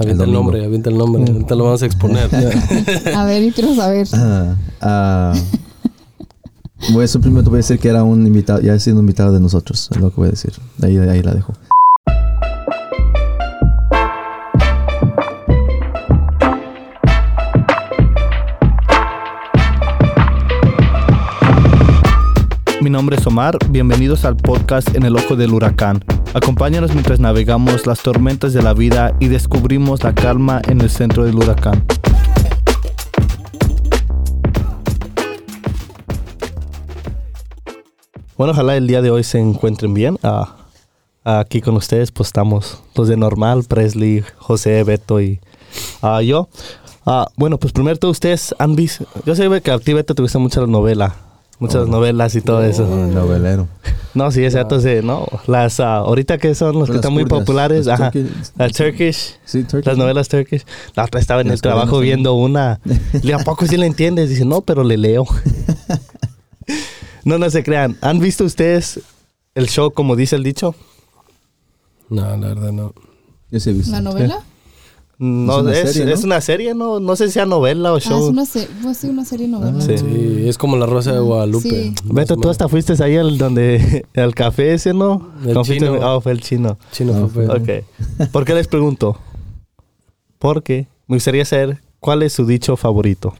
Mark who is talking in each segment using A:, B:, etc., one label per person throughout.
A: Avienta el, nombre, avienta el nombre. Ahorita lo vamos a exponer.
B: A ver, y quiero saber.
C: Ah, ah, voy a simplemente voy a decir que era un invitado, ya ha sido un invitado de nosotros, es lo que voy a decir. Ahí, ahí la dejo.
D: Mi nombre es Omar, bienvenidos al podcast En el Ojo del Huracán. Acompáñanos mientras navegamos las tormentas de la vida y descubrimos la calma en el centro del huracán. Bueno, ojalá el día de hoy se encuentren bien. Ah, aquí con ustedes pues estamos los de normal, Presley, José, Beto y ah, yo. Ah, bueno, pues primero todos ustedes han visto, yo sé que a ti Beto te gusta mucho la novela, muchas novelas y todo eso.
C: Un novelero.
D: No, sí, es cierto, sí, no. Las, ah, ahorita que son los que están muy
C: kurdas,
D: populares,
C: las
D: ajá.
C: turkish-
D: Las Turkish,
C: Sí, Turkish.
D: las novelas Turkish. La otra estaba en
C: Las
D: el trabajo viendo una. Le digo, ¿a poco sí le entiendes? Dice, no, pero le leo. no, no se crean. ¿Han visto ustedes el show como dice el dicho?
A: No, la verdad no.
C: Yo sí he visto.
B: ¿La novela?
D: No,
C: una
D: es,
C: serie, ¿no?
D: es una serie, no, no sé si sea novela o
B: Ah,
D: show.
B: es una, se pues, sí, una serie novela.
D: Sí.
A: Sí, es como la Rosa de Guadalupe.
B: Sí.
D: Beto, tú hasta fuiste ahí al donde al café ese, ¿no?
A: El chino.
D: Ah, fue el chino.
A: Chino
C: No,
A: fue.
D: Ok. ¿Por qué les pregunto? Porque me gustaría saber cuál es su dicho favorito.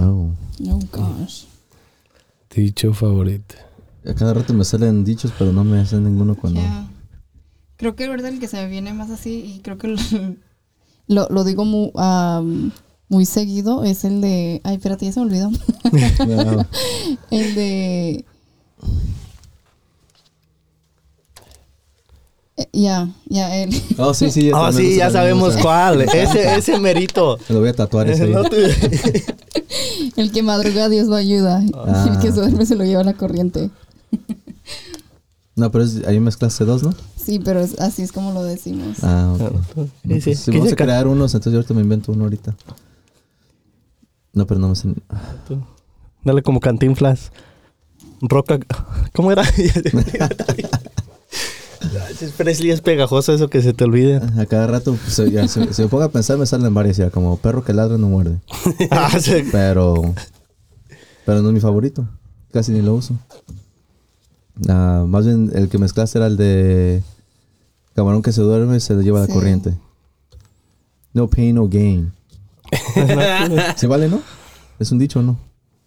C: Oh.
B: Oh, gosh.
A: Dicho favorito.
C: A cada rato me salen dichos, pero no me hacen ninguno cuando...
B: Creo que ahorita el que se me viene más así, y creo que lo, lo, lo digo muy, am, muy seguido, es el de. Ay, espérate, ya se me olvidó.
C: No.
B: el de. Eh, Ya, ya, él.
C: Oh, sí, sí.
D: Ah,
C: también
D: sí, ya sabemos cuál. Ese, ese merito.
C: Me lo voy a tatuar ese ahí.
D: No te-
B: El que madruga, Dios lo ayuda.
C: Ah.
B: El que se duerme se lo lleva la corriente.
C: No, pero es, ahí mezclaste dos, ¿no?
B: Sí, pero es- así es como lo decimos.
C: Ah, ok.
D: Sí,
C: No,
D: sí.
C: pues, si
D: ¿Qué
C: vamos a crear unos, entonces yo ahorita me invento uno ahorita. No, pero no me sé.
D: Dale como cantinflas. Roca. ¿Cómo era? Es Presley es pegajoso eso que se te olvide.
C: A cada rato, pues, ya, si, si me pongo a pensar, me salen varias ya, como perro que ladra no muerde.
D: Ah, sí.
C: Pero. Pero no es mi favorito. Casi ni lo uso. Ah, más bien, el que mezclaste era el de. Camarón que se duerme se le lleva la
B: Sí.
C: corriente. No pain, no gain. ¿Se vale, no? Es un dicho, ¿no?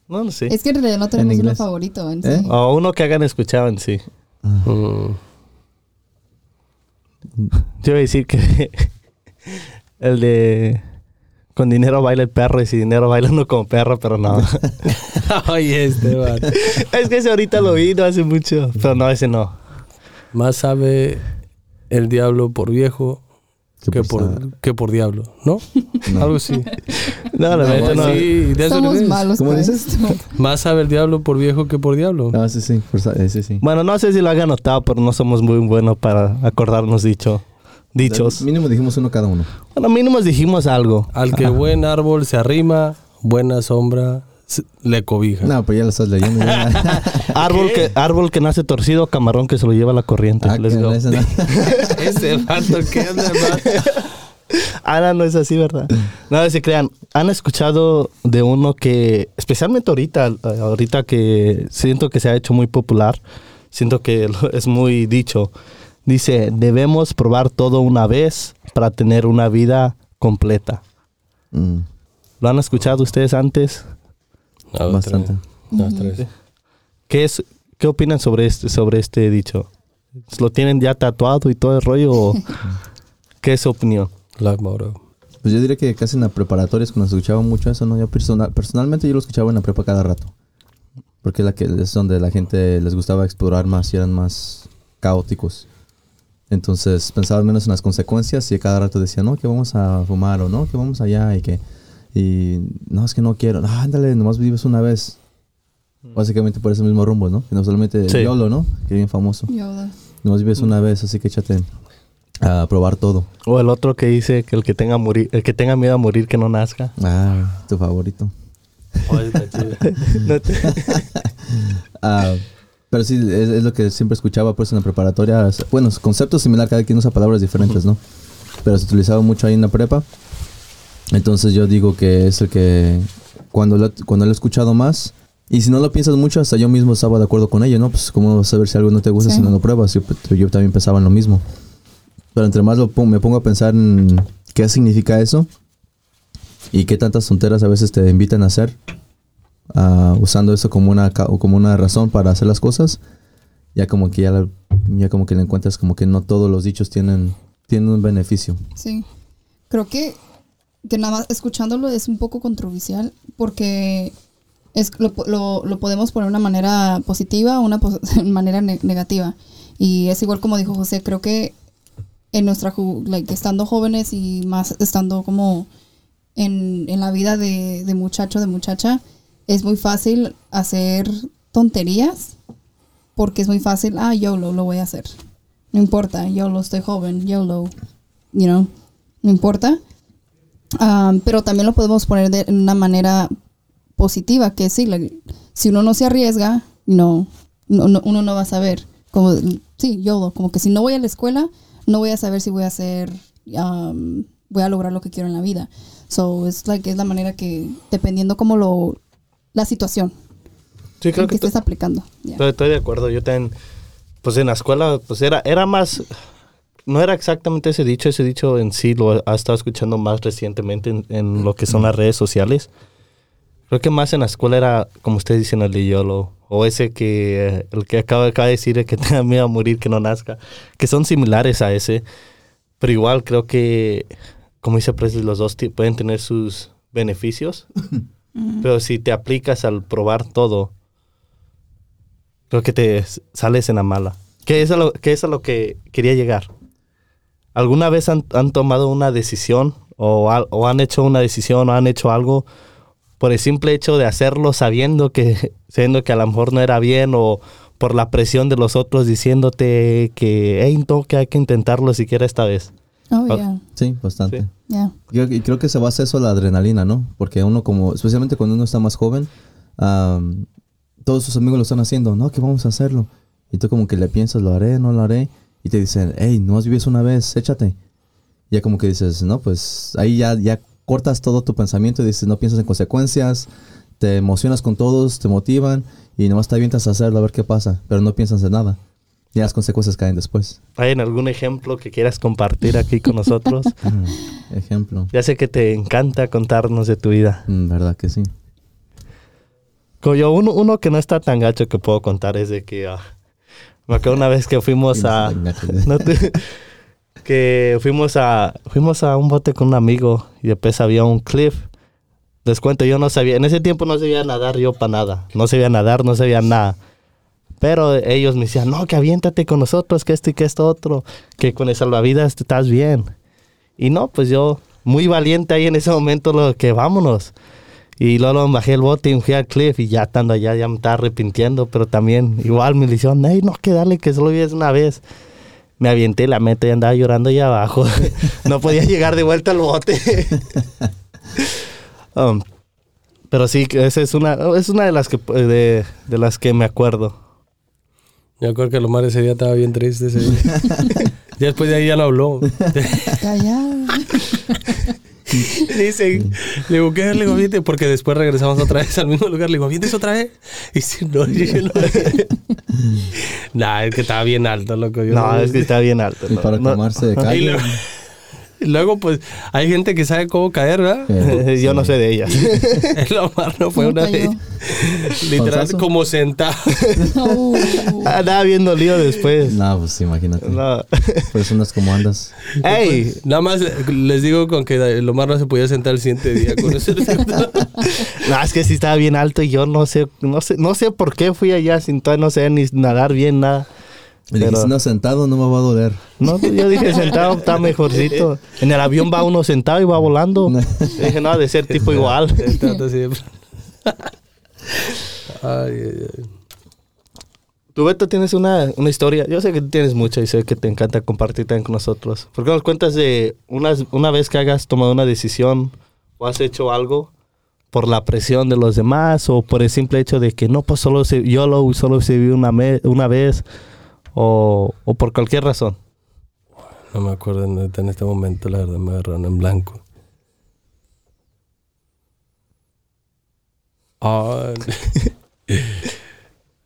D: No, no sé.
B: Es que en realidad no tenemos uno favorito en
C: ¿Eh?
B: sí.
D: O uno que hagan escuchado en sí.
A: Mm.
D: Yo iba a decir que el de con dinero baila el perro y sin dinero baila uno como perro, pero no.
A: Ay, este vato.
D: es que ese ahorita lo vi no hace mucho, pero no, ese no.
A: Más sabe el diablo por viejo
C: Que por
A: que por diablo, ¿no?
C: No.
A: Algo así.
D: No, la neta no.
A: Sí, de eso
B: Somos malos
C: ¿Cómo dices?
B: esto.
A: Más sabe el diablo por viejo que por diablo.
C: Ah, sí, sí. ese sí.
D: Bueno, no sé si lo hagan notado, pero no somos muy buenos para acordarnos dicho, dichos.
C: Mínimo dijimos uno cada uno.
D: Bueno, mínimo dijimos algo.
A: Al que buen árbol se arrima, buena sombra le cobija.
C: No, pues ya lo estás leyendo. ya.
D: Árbol que, árbol que nace torcido, camarón que se lo lleva la corriente.
C: Ah,
D: Let's go.
C: ese no.
A: Ese vato que anda.
D: Ah, no, es así, ¿verdad? No, se crean. ¿Han escuchado de uno que, especialmente ahorita, ahorita que siento que se ha hecho muy popular, siento que es muy dicho, dice, debemos probar todo una vez para tener una vida completa.
C: Mm,
D: ¿Lo han escuchado ustedes antes?
A: No,
C: Bastante.
A: No.
D: ¿Qué, es, qué opinan sobre este, sobre este dicho? ¿Lo tienen ya tatuado y todo el rollo? o ¿Qué es su opinión?
C: Pues yo diría que casi en la preparatoria es cuando se escuchaba mucho eso, ¿no? Yo personal, personalmente yo lo escuchaba en la prepa cada rato. Porque es, la que, es donde la gente les gustaba explorar más y eran más caóticos. Entonces pensaba menos en las consecuencias y a cada rato decía, no, que vamos a fumar o no, que vamos allá y que... Y no, es que no quiero. Ah, ándale, nomás vives una vez. Básicamente por ese mismo rumbo, ¿no? Que no solamente
D: Sí.
C: YOLO, ¿no? Que bien famoso.
B: Yoda.
C: Nomás vives una vez, así que échate a probar todo.
D: O el otro que dice que el que tenga morir, el que tenga miedo a morir que no nazca.
C: Ah, tu favorito.
D: No te-
C: Ah, pero sí, es, es lo que siempre escuchaba pues en la preparatoria. Bueno, concepto similar, cada quien usa palabras diferentes, ¿no? pero se utilizaba mucho ahí en la prepa. Entonces yo digo que es el que cuando lo, cuando lo he escuchado más, y si no lo piensas mucho, hasta yo mismo estaba de acuerdo con ello, ¿no? Pues cómo vas a saber si algo no te gusta
B: Sí.
C: si no lo pruebas. Yo, yo también pensaba en lo mismo. Pero entre más lo me pongo a pensar en qué significa eso y qué tantas tonteras a veces te invitan a hacer, ah, usando eso como una, como una razón para hacer las cosas, ya como que ya, la- como que le encuentras como que no todos los dichos tienen, tienen un beneficio.
B: Sí. Creo que, que nada más escuchándolo es un poco controversial porque es, lo, lo- lo podemos poner de una manera positiva o una manera ne- negativa. Y es igual como dijo José, creo que en nuestra, like, estando jóvenes y más estando como en, en la vida de, de muchacho, de muchacha, es muy fácil hacer tonterías porque es muy fácil, ah, YOLO, lo voy a hacer. No importa, YOLO, estoy joven, YOLO, you know, no importa. Um, pero también lo podemos poner de una manera positiva, que sí, like, si uno no se arriesga, no, no, no- uno no va a saber. Como, sí, YOLO, como que si no voy a la escuela, no voy a saber si voy a hacer, um, voy a lograr lo que quiero en la vida. So, es like, es la manera que, dependiendo como lo, la situación
D: Sí, creo
B: en que
D: que
B: estés aplicando. Yeah.
D: Estoy, estoy de acuerdo. Yo también, pues en la escuela, pues era, era más, no era exactamente ese dicho, ese dicho en sí lo ha estado escuchando más recientemente en, en lo que son las redes sociales. Creo que más en la escuela era, como ustedes dicen, el de YOLO, o ese que, eh, el que acaba, acaba de decir, el que tenga miedo a morir, que no nazca, que son similares a ese, pero igual creo que, como dice Presley, los dos pueden tener sus beneficios, pero si te aplicas al probar todo, creo que te sales en la mala. Que es a lo que, es lo que quería llegar. ¿Alguna vez han, han tomado una decisión o han hecho una decisión o han hecho algo por el simple hecho de hacerlo sabiendo que, sabiendo que a lo mejor no era bien o por la presión de los otros diciéndote que, hey, no, que hay que intentarlo siquiera esta vez?
B: Oh,
D: Ah.
B: yeah,
C: Sí, bastante.
D: Sí.
B: yeah.
C: Creo, y creo que se basa eso a la adrenalina, ¿no? Porque uno como, especialmente cuando uno está más joven, am, todos sus amigos lo están haciendo, no, que vamos a hacerlo. Y tú como que le piensas, lo haré, no lo haré. Y te dicen, hey, no has vivido una vez, échate. Y ya como que dices, no, pues ahí ya, ya cortas todo tu pensamiento y dices, no piensas en consecuencias, te emocionas con todos, te motivan y nomás te avientas a hacerlo a ver qué pasa, pero no piensas en nada. Ya las consecuencias caen después.
D: ¿Hay en algún ejemplo que quieras compartir aquí con nosotros?
C: Ujú. Ejemplo.
D: ya sé que te encanta contarnos de tu vida.
C: Mm, ¿Verdad que sí?
D: Como yo, uno, uno que no está tan gacho que puedo contar es de que ah, me acuerdo una vez que fuimos a
C: gacho.
D: no te- que fuimos a fuimos a un bote con un amigo y después había un cliff. Les cuento, yo no sabía, en ese tiempo no sabía nadar yo para nada, no sabía nadar, no sabía nada. Pero ellos me decían, no, que aviéntate con nosotros, que esto y que esto otro, que con el salvavidas estás bien. Y no, pues yo, muy valiente ahí en ese momento, lo que vámonos. Y luego bajé el bote y fui al cliff y ya estando allá ya me estaba arrepintiendo, pero también igual me dijeron, hey, no, que dale, que solo vives una vez. Me avienté la meta y andaba llorando allá abajo. no podía llegar de vuelta al bote. Um, pero sí, esa es una, es una de las que de, de las que me acuerdo.
A: Yo creo que Lomar ese día estaba bien triste ese día. Ya después de ahí ya no habló.
B: Callado.
A: Dice, le digo, ¿qué? Le digo, "Viste", porque después regresamos otra vez al mismo lugar. Le digo, ¿vienes otra vez? Y si no, yo, no. nah, es que estaba bien alto, loco. Yo
D: No, es que está bien alto.
C: Y
D: no,
C: para
D: no.
C: tomarse de calle.
A: luego, pues, hay gente que sabe cómo caer, ¿verdad?
C: eh,
D: Yo no sé de ellas.
A: El Omar no fue
B: ¿Cómo
A: una vez.
B: cayó?
A: Literal,
C: ¿Panzazo?
A: como sentado.
B: No.
D: Andaba bien dolido después.
C: No, pues imagínate.
D: No.
C: Por eso andas como andas.
D: ¡Ey!
A: Nada más les digo con que el Omar no se podía sentar el siguiente día. Con todo.
D: No, es que sí estaba bien alto y yo no sé, no sé, no sé por qué fui allá sin todavía no sé ni nadar bien nada.
C: Le dije, no sentado no me va a doler.
D: No, yo dije sentado está mejorcito. En el avión va uno sentado y va volando. dije, no, ha de ser tipo igual.
A: Ay, ay, ay.
D: Tú, Beto, tienes una, una historia. Yo sé que tienes mucha y sé que te encanta compartir también con nosotros. ¿Por qué nos cuentas de una, una vez que hayas tomado una decisión o has hecho algo por la presión de los demás o por el simple hecho de que no, pues solo se, yo lo solo se vive una, me- una vez o, o por cualquier razón?
A: No me acuerdo en, este momento, la verdad, me agarraron en blanco. Ah,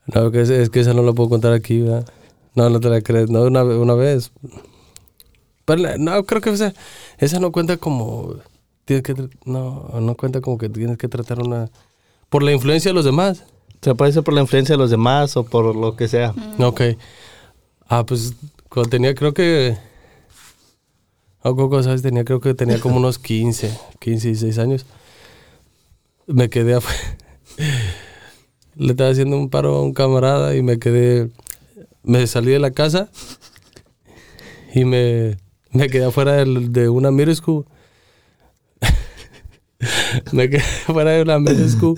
A: no, que es, es que esa no la puedo contar aquí, ¿verdad? No, no te la crees. No, una, ve- una vez. Pero no, creo que esa, esa no cuenta como. Tienes que, no, no cuenta como que tienes que tratar una. Por la influencia de los demás.
D: Se puede ser por la influencia de los demás o por lo que sea.
A: Ok. Ah, pues cuando tenía, creo que. Coco, ¿sabes? Tenía, creo que tenía como unos 15, 15, 16 años. Me quedé afuera. Le estaba haciendo un paro a un camarada y me quedé. Me salí de la casa y me, me quedé afuera de una middle school. me quedé afuera de una middle school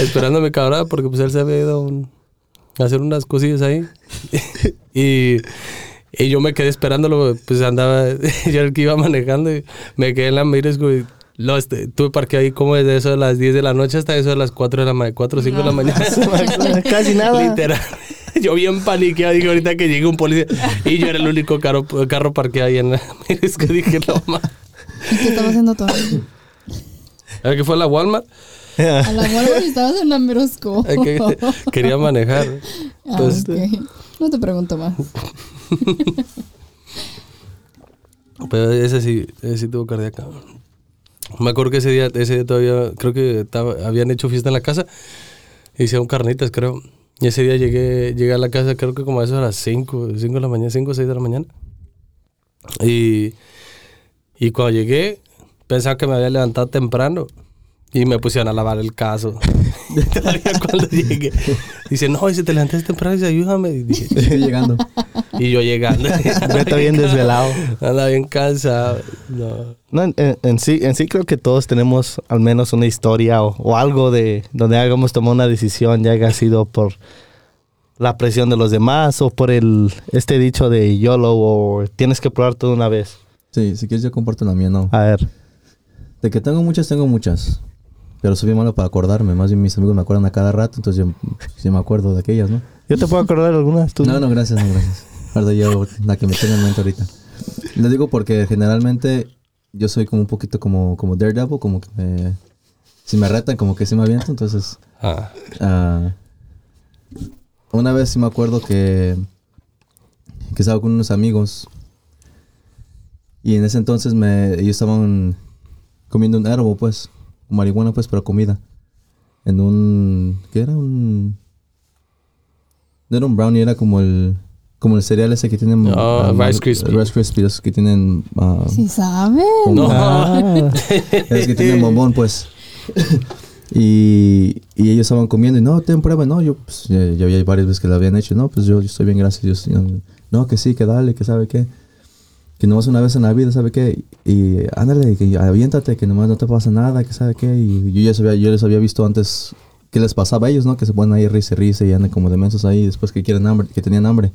A: esperando a mi camarada porque pues él se había ido a hacer unas cosillas ahí. y, y yo me quedé esperándolo, pues andaba, yo el que iba manejando y me quedé en la middle school y lo, este, tuve parque ahí como desde eso de las 10 de la noche hasta eso de las 4 de la ma 4 o 5 de la mañana.
D: Casi nada.
A: Literal. Yo bien paniqueado, dije ahorita que llegue un policía. Y yo era el único carro, carro parqueado ahí en la middle school. Dije, no más.
B: ¿Y qué estaba haciendo tú?
A: ¿Era que fue a la Walmart?
B: A la Walmart estabas en la Merosco.
A: Que quería manejar.
B: Ah, ok. No te pregunto más.
A: Pero ese sí, ese sí tuvo cardíaca. Me acuerdo que ese día, ese día todavía, creo que habían hecho fiesta en la casa. Hicieron carnitas, creo. Y ese día llegué, llegué a la casa, creo que como a eso a las 5, 5 de la mañana, 5 o 6 de la mañana. Y, y cuando llegué, pensaba que me había levantado temprano. Y me pusieron a lavar el caso. Cuando llegué. Dice, no, dice, te levantaste temprano, dice, ayúdame. Y, dije,
C: llegando.
A: y yo llegando.
D: está bien desvelado.
A: Anda bien cansado. No.
D: No, en, en- en sí, en sí creo que todos tenemos al menos una historia o, o algo de donde hagamos tomado una decisión, ya haya sido por la presión de los demás o por el este dicho de YOLO o tienes que probar todo una vez.
C: Sí, si quieres yo comparto la mía, no.
D: A ver.
C: De que tengo muchas, tengo muchas. Pero soy bien malo para acordarme. Más bien mis amigos me acuerdan a cada rato, entonces yo sí me acuerdo de aquellas, ¿no?
D: Yo te puedo acordar de algunas. ¿Tú?
C: No, no, gracias, no, gracias. Ahorita yo, la que me tengo en mente ahorita. Les digo porque generalmente yo soy como un poquito como, como Daredevil, como que me, si me retan, como que sí me aviento. Entonces,
A: Ah,
C: ah, una vez sí me acuerdo que, que estaba con unos amigos. Y en ese entonces me, ellos estaban comiendo un herbo, pues, marihuana, pues, pero comida. En un, ¿qué era? Un, no era un brownie, era como el, como el cereal ese que tienen.
A: Ah, Rice Krispies.
C: Rice Krispies, que tienen, ah,
B: Sí saben.
A: no.
D: Ah,
C: es que tienen bombón, pues. y, y ellos estaban comiendo y no, ten prueba. No, yo, pues, ya, ya había varias veces que lo habían hecho. No, pues yo, yo estoy bien, gracias. Yo, estoy- no, que sí, que dale, que sabe qué. Que nomás una vez en la vida, ¿sabe qué? Y ándale, que aviéntate, que nomás no te pasa nada, que sabe qué. Y yo ya sabía, yo les había visto antes qué les pasaba a ellos, ¿no? Que se ponen ahí risa y risa y andan como demensos ahí después que quieren hambre, que tenían hambre.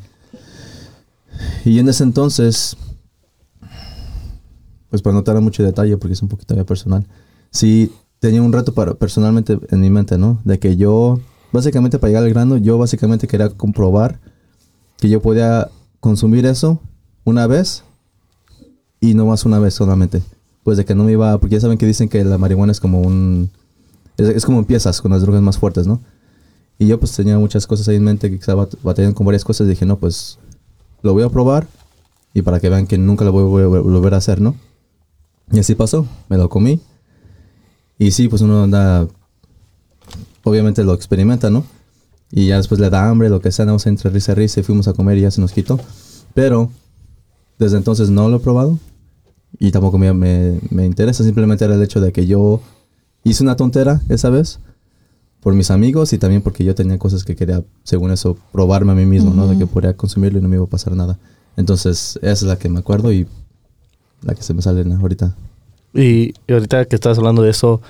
C: Y en ese entonces, pues para no dar mucho detalle porque es un poquito ya personal, sí tenía un reto para, personalmente en mi mente, ¿no? De que yo, básicamente para llegar al grano, yo básicamente quería comprobar que yo podía consumir eso una vez y no más una vez solamente. Pues de que no me iba, porque ya saben que dicen que la marihuana es como un, es, es como empiezas con las drogas más fuertes, ¿no? Y yo pues tenía muchas cosas ahí en mente que estaba bat- batallando con varias cosas. Dije, no, pues lo voy a probar y para que vean que nunca lo voy a vol- volver a hacer, ¿no? Y así pasó, me lo comí. Y sí, pues uno anda, obviamente lo experimenta, ¿no? Y ya después le da hambre, lo que sea, nos entre risa y risa y fuimos a comer y ya se nos quitó. Pero desde entonces no lo he probado y tampoco me, me, me interesa, simplemente era el hecho de que yo hice una tontera esa vez por mis amigos y también porque yo tenía cosas que quería, según eso, probarme a mí mismo, ¿no? De que podría consumirlo y no me iba a pasar nada. Entonces, esa es la que me acuerdo y la que se me sale ahorita.
D: Y, y ahorita que estás hablando de eso,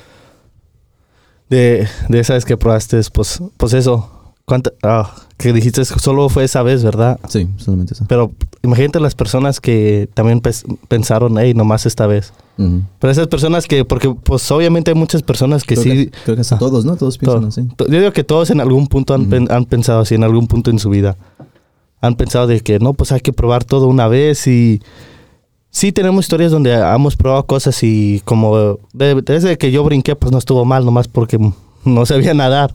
D: de, de esa vez que probaste, pues, pues eso, ¿cuánta, ah, que dijiste solo fue esa vez, ¿verdad?
C: Sí, solamente eso.
D: Pero imagínate las personas que también pensaron, hey, nomás esta vez. Pero esas personas que, porque pues obviamente hay muchas personas que
C: creo
D: sí...
C: Que, creo que hasta
D: Ah.
C: todos, ¿no? Todos piensan
D: to-
C: así.
D: Yo digo que todos en algún punto han, han pensado así, en algún punto en su vida. Han pensado de que no, pues hay que probar todo una vez y sí tenemos historias donde hemos probado cosas y como de- desde que yo brinqué, pues no estuvo mal, nomás porque no sabía nadar.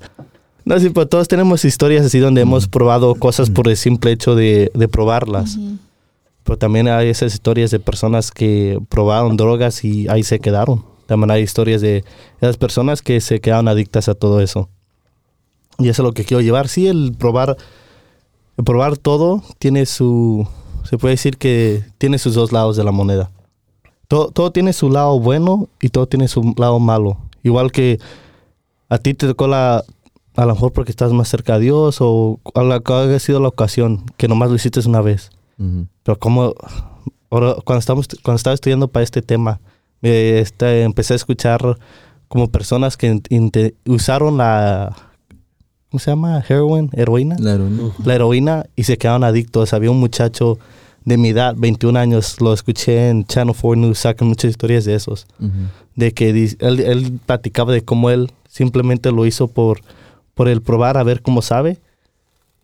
D: No, sí, pero todos tenemos historias así donde hemos probado cosas por el simple hecho de, de probarlas. Pero también hay esas historias de personas que probaron drogas y ahí se quedaron. También hay historias de esas personas que se quedaron adictas a todo eso. Y eso es lo que quiero llevar. Sí, el probar, el probar todo tiene su, se puede decir que tiene sus dos lados de la moneda. Todo, todo tiene su lado bueno y todo tiene su lado malo. Igual que a ti te tocó la, a lo mejor porque estás más cerca a Dios o a la que haya sido la ocasión, que nomás lo hiciste una vez. Pero como ahora cuando estamos cuando estaba estudiando para este tema, eh, este, empecé a escuchar como personas que usaron la ¿cómo se llama? heroin, heroína,
C: La heroína.
D: la heroína y se quedaron adictos. Había un muchacho de mi edad, 21 años, lo escuché en Channel 4 News, sacan muchas historias de esos, de que él, él platicaba de cómo él simplemente lo hizo por, por el probar a ver cómo sabe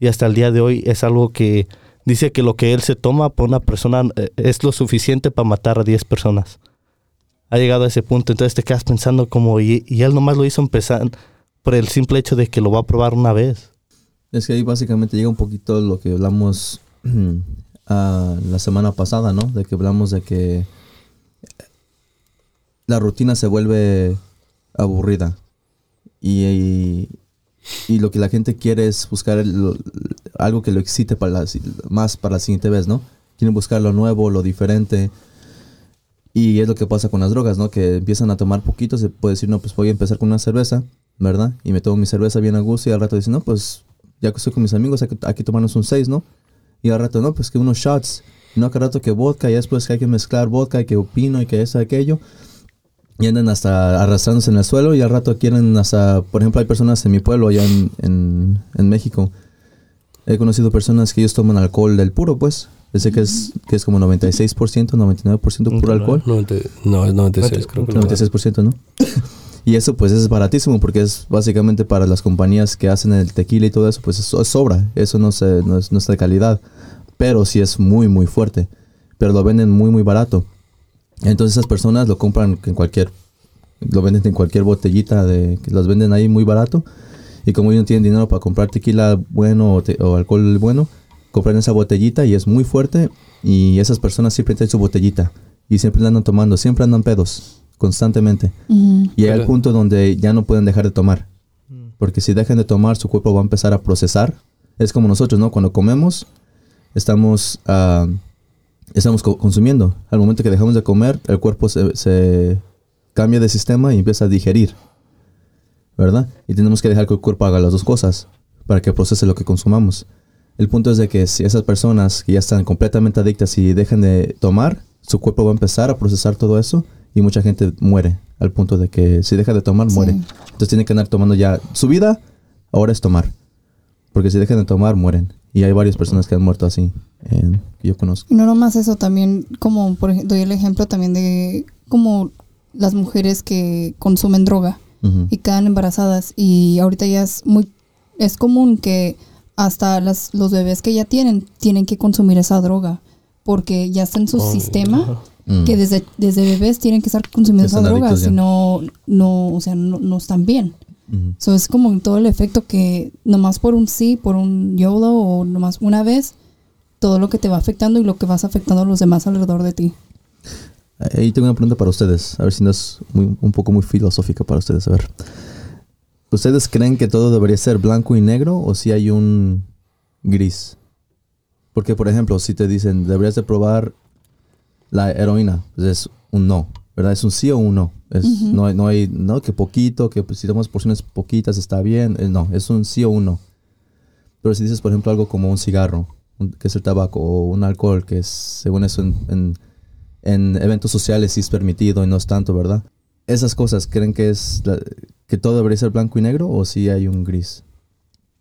D: y hasta el día de hoy es algo que dice que lo que él se toma por una persona eh, es lo suficiente para matar a 10 personas. Ha llegado a ese punto, entonces te quedas pensando como, y, y él nomás lo hizo empezar por el simple hecho de que lo va a probar una vez.
C: Es que ahí básicamente llega un poquito lo que hablamos ah, la semana pasada, ¿no? De que hablamos de que la rutina se vuelve aburrida. Y, y lo que la gente quiere es buscar el- algo que lo excite para la, más para la siguiente vez, ¿no? Quieren buscar lo nuevo, lo diferente. Y es lo que pasa con las drogas, ¿no? Que empiezan a tomar poquito, se puede decir, no, pues voy a empezar con una cerveza, ¿verdad? Y me tomo mi cerveza bien a gusto y al rato dicen, no, pues ya que estoy con mis amigos, hay que, tomarnos un 6, ¿no? Y al rato, no, pues que unos shots, no, que al rato que vodka, y después que hay que mezclar vodka y que pino y que eso, aquello. Y andan hasta arrastrándose en el suelo y al rato quieren hasta, por ejemplo, hay personas en mi pueblo allá en, en, en México. He conocido personas que ellos toman alcohol del puro, pues. Dice que es, que es como 96%, 99% puro alcohol.
A: 90 no, es 96, creo que.
C: 96%, ¿no? y eso pues es baratísimo porque es básicamente para las compañías que hacen el tequila y todo eso, pues eso es sobra, eso no, se, no, es, no es de calidad, pero sí es muy muy fuerte, pero lo venden muy muy barato. Entonces esas personas lo compran en cualquier, lo venden en cualquier botellita, de, que los venden ahí muy barato y como ellos no tienen dinero para comprar tequila bueno o, te- o alcohol bueno, compran esa botellita y es muy fuerte y esas personas siempre tienen su botellita y siempre la andan tomando, siempre andan pedos, constantemente. Y hay el punto donde ya no pueden dejar de tomar. Porque si dejan de tomar, su cuerpo va a empezar a procesar. Es como nosotros, ¿no? Cuando comemos, estamos, ah, estamos co- consumiendo. Al momento que dejamos de comer, el cuerpo se, se cambia de sistema y empieza a digerir. ¿Verdad? Y tenemos que dejar que el cuerpo haga las dos cosas para que procese lo que consumamos. El punto es de que si esas personas que ya están completamente adictas y dejan de tomar, su cuerpo va a empezar a procesar todo eso y mucha gente muere al punto de que si deja de tomar,
B: Sí.
C: muere. Entonces tiene que andar tomando ya su vida, ahora es tomar. Porque si dejan de tomar, mueren. Y hay varias personas que han muerto así, en- que yo conozco.
B: Y no nomás eso, también como por ejemplo, doy el ejemplo también de como las mujeres que consumen droga y quedan embarazadas. Y ahorita ya es muy es común que hasta las, los bebés que ya tienen tienen que consumir esa droga porque ya está en su
A: Oh,
B: sistema
C: Mm.
B: que desde, desde bebés tienen que estar consumiendo esa droga si no no o sea no, no están bien
C: Ujú.
B: So, es como todo el efecto que nomás por un sí, por un YOLO o nomás una vez, todo lo que te va afectando y lo que vas afectando a los demás alrededor de ti.
C: Ahí tengo una pregunta para ustedes, a ver si no es muy- un poco muy filosófica para ustedes. A ver, ¿ustedes creen que todo debería ser blanco y negro o si hay un gris? Porque, por ejemplo, si te dicen deberías de probar la heroína, pues es un no, ¿verdad? Es un sí o un no. Es, no, hay, no hay, no, que poquito, que pues, si tomas porciones poquitas está bien. Eh, no, es un sí o un no. Pero si dices, por ejemplo, algo como un cigarro, un- que es el tabaco, o un alcohol, que es, según eso, en, en- en eventos sociales sí es permitido y no es tanto, ¿verdad? Esas cosas, ¿creen que es la- que todo debería ser blanco y negro o si hay un gris?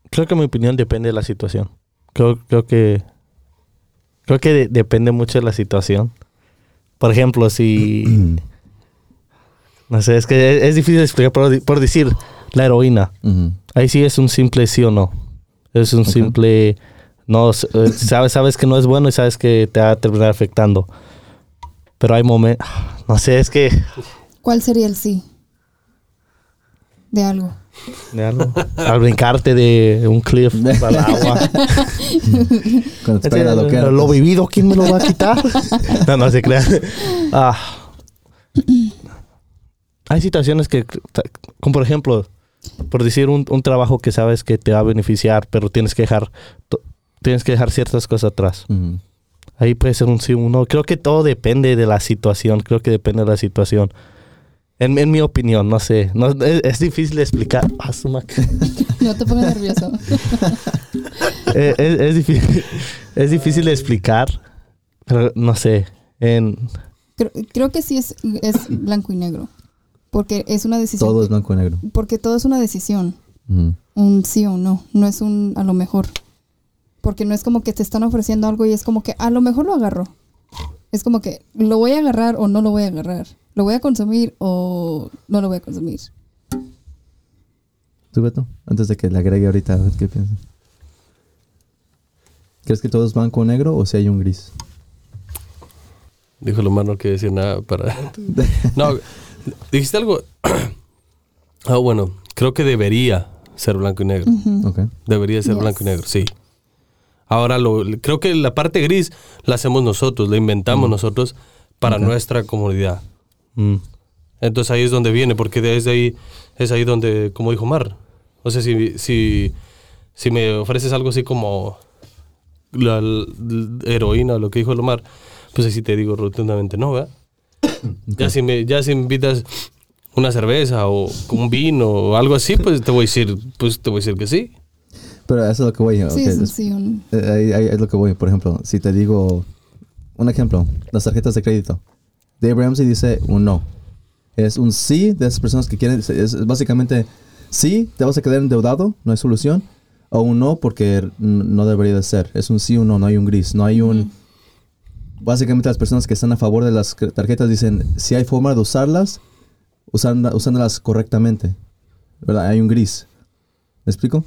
D: Creo que mi opinión depende de la situación. Creo, creo que creo que de- depende mucho de la situación. Por ejemplo, si no sé, es que es, es difícil de explicar por, decir la heroína. Ahí sí es un simple sí o no. Es un simple no eh, sabes sabes que no es bueno y sabes que te va a terminar afectando. Pero hay momentos, no sé, es que
B: ¿Cuál sería el sí? De algo.
D: De algo, al brincarte de un cliff al agua.
C: La loquera.
D: lo vivido, ¿quién me lo va a quitar? no, no se crean. Ah. Hay situaciones que, como por ejemplo, por decir un, un trabajo que sabes que te va a beneficiar, pero tienes que dejar, tienes que dejar ciertas cosas atrás.
C: Ujú.
D: Ahí puede ser un sí o un no. Creo que todo depende de la situación. Creo que depende de la situación. En, en mi opinión, no sé. No, es, es difícil de explicar. Ah,
B: No te pongas nervioso.
D: Eh, es, es difícil, es difícil de explicar, pero no sé. En,
B: Creo, creo que sí es, es blanco y negro. Porque es una decisión.
C: Todo es blanco y negro.
B: Porque todo es una decisión.
C: Ujú.
B: Un sí o no. No es un a lo mejor. Porque no es como que te están ofreciendo algo y es como que a lo mejor lo agarro. Es como que lo voy a agarrar o no lo voy a agarrar. Lo voy a consumir o no lo voy a consumir.
C: ¿Tú, Beto? Antes de que le agregue ahorita, a ver qué piensas. ¿Crees que todo es blanco o negro o si hay un gris?
A: Dijo lo más no quiere decir nada para... No, dijiste algo... Ah, bueno, creo que debería ser blanco y negro.
C: Ok.
A: Debería ser
B: Yes.
A: blanco y negro, sí. Ahora, lo, creo que la parte gris la hacemos nosotros, la inventamos nosotros para nuestra comunidad.
D: Mm,
A: Entonces ahí es donde viene, porque desde ahí es ahí donde, como dijo Mar, o sea, si, si, si me ofreces algo así como la, la heroína o lo que dijo Lomar, pues así te digo rotundamente no, ¿verdad? Ya, si me, ya si me invitas una cerveza o un vino o algo así, pues te voy a decir, pues te voy a decir que sí.
C: Pero eso es lo que voy. ok,
B: Sí, es sí un-
C: eh, ahí- ahí es lo que voy. Por ejemplo, si te digo un ejemplo, las tarjetas de crédito. Dave Ramsey dice un no. Es un sí de esas personas que quieren. Es, es básicamente sí, te vas a quedar endeudado, no hay solución. O un no porque no debería de ser. Es un sí o un no, no hay un gris. No hay un. Básicamente las personas que están a favor de las tarjetas dicen si hay forma de usarlas, usando- usándolas correctamente. ¿Verdad? Hay un gris. ¿Me explico?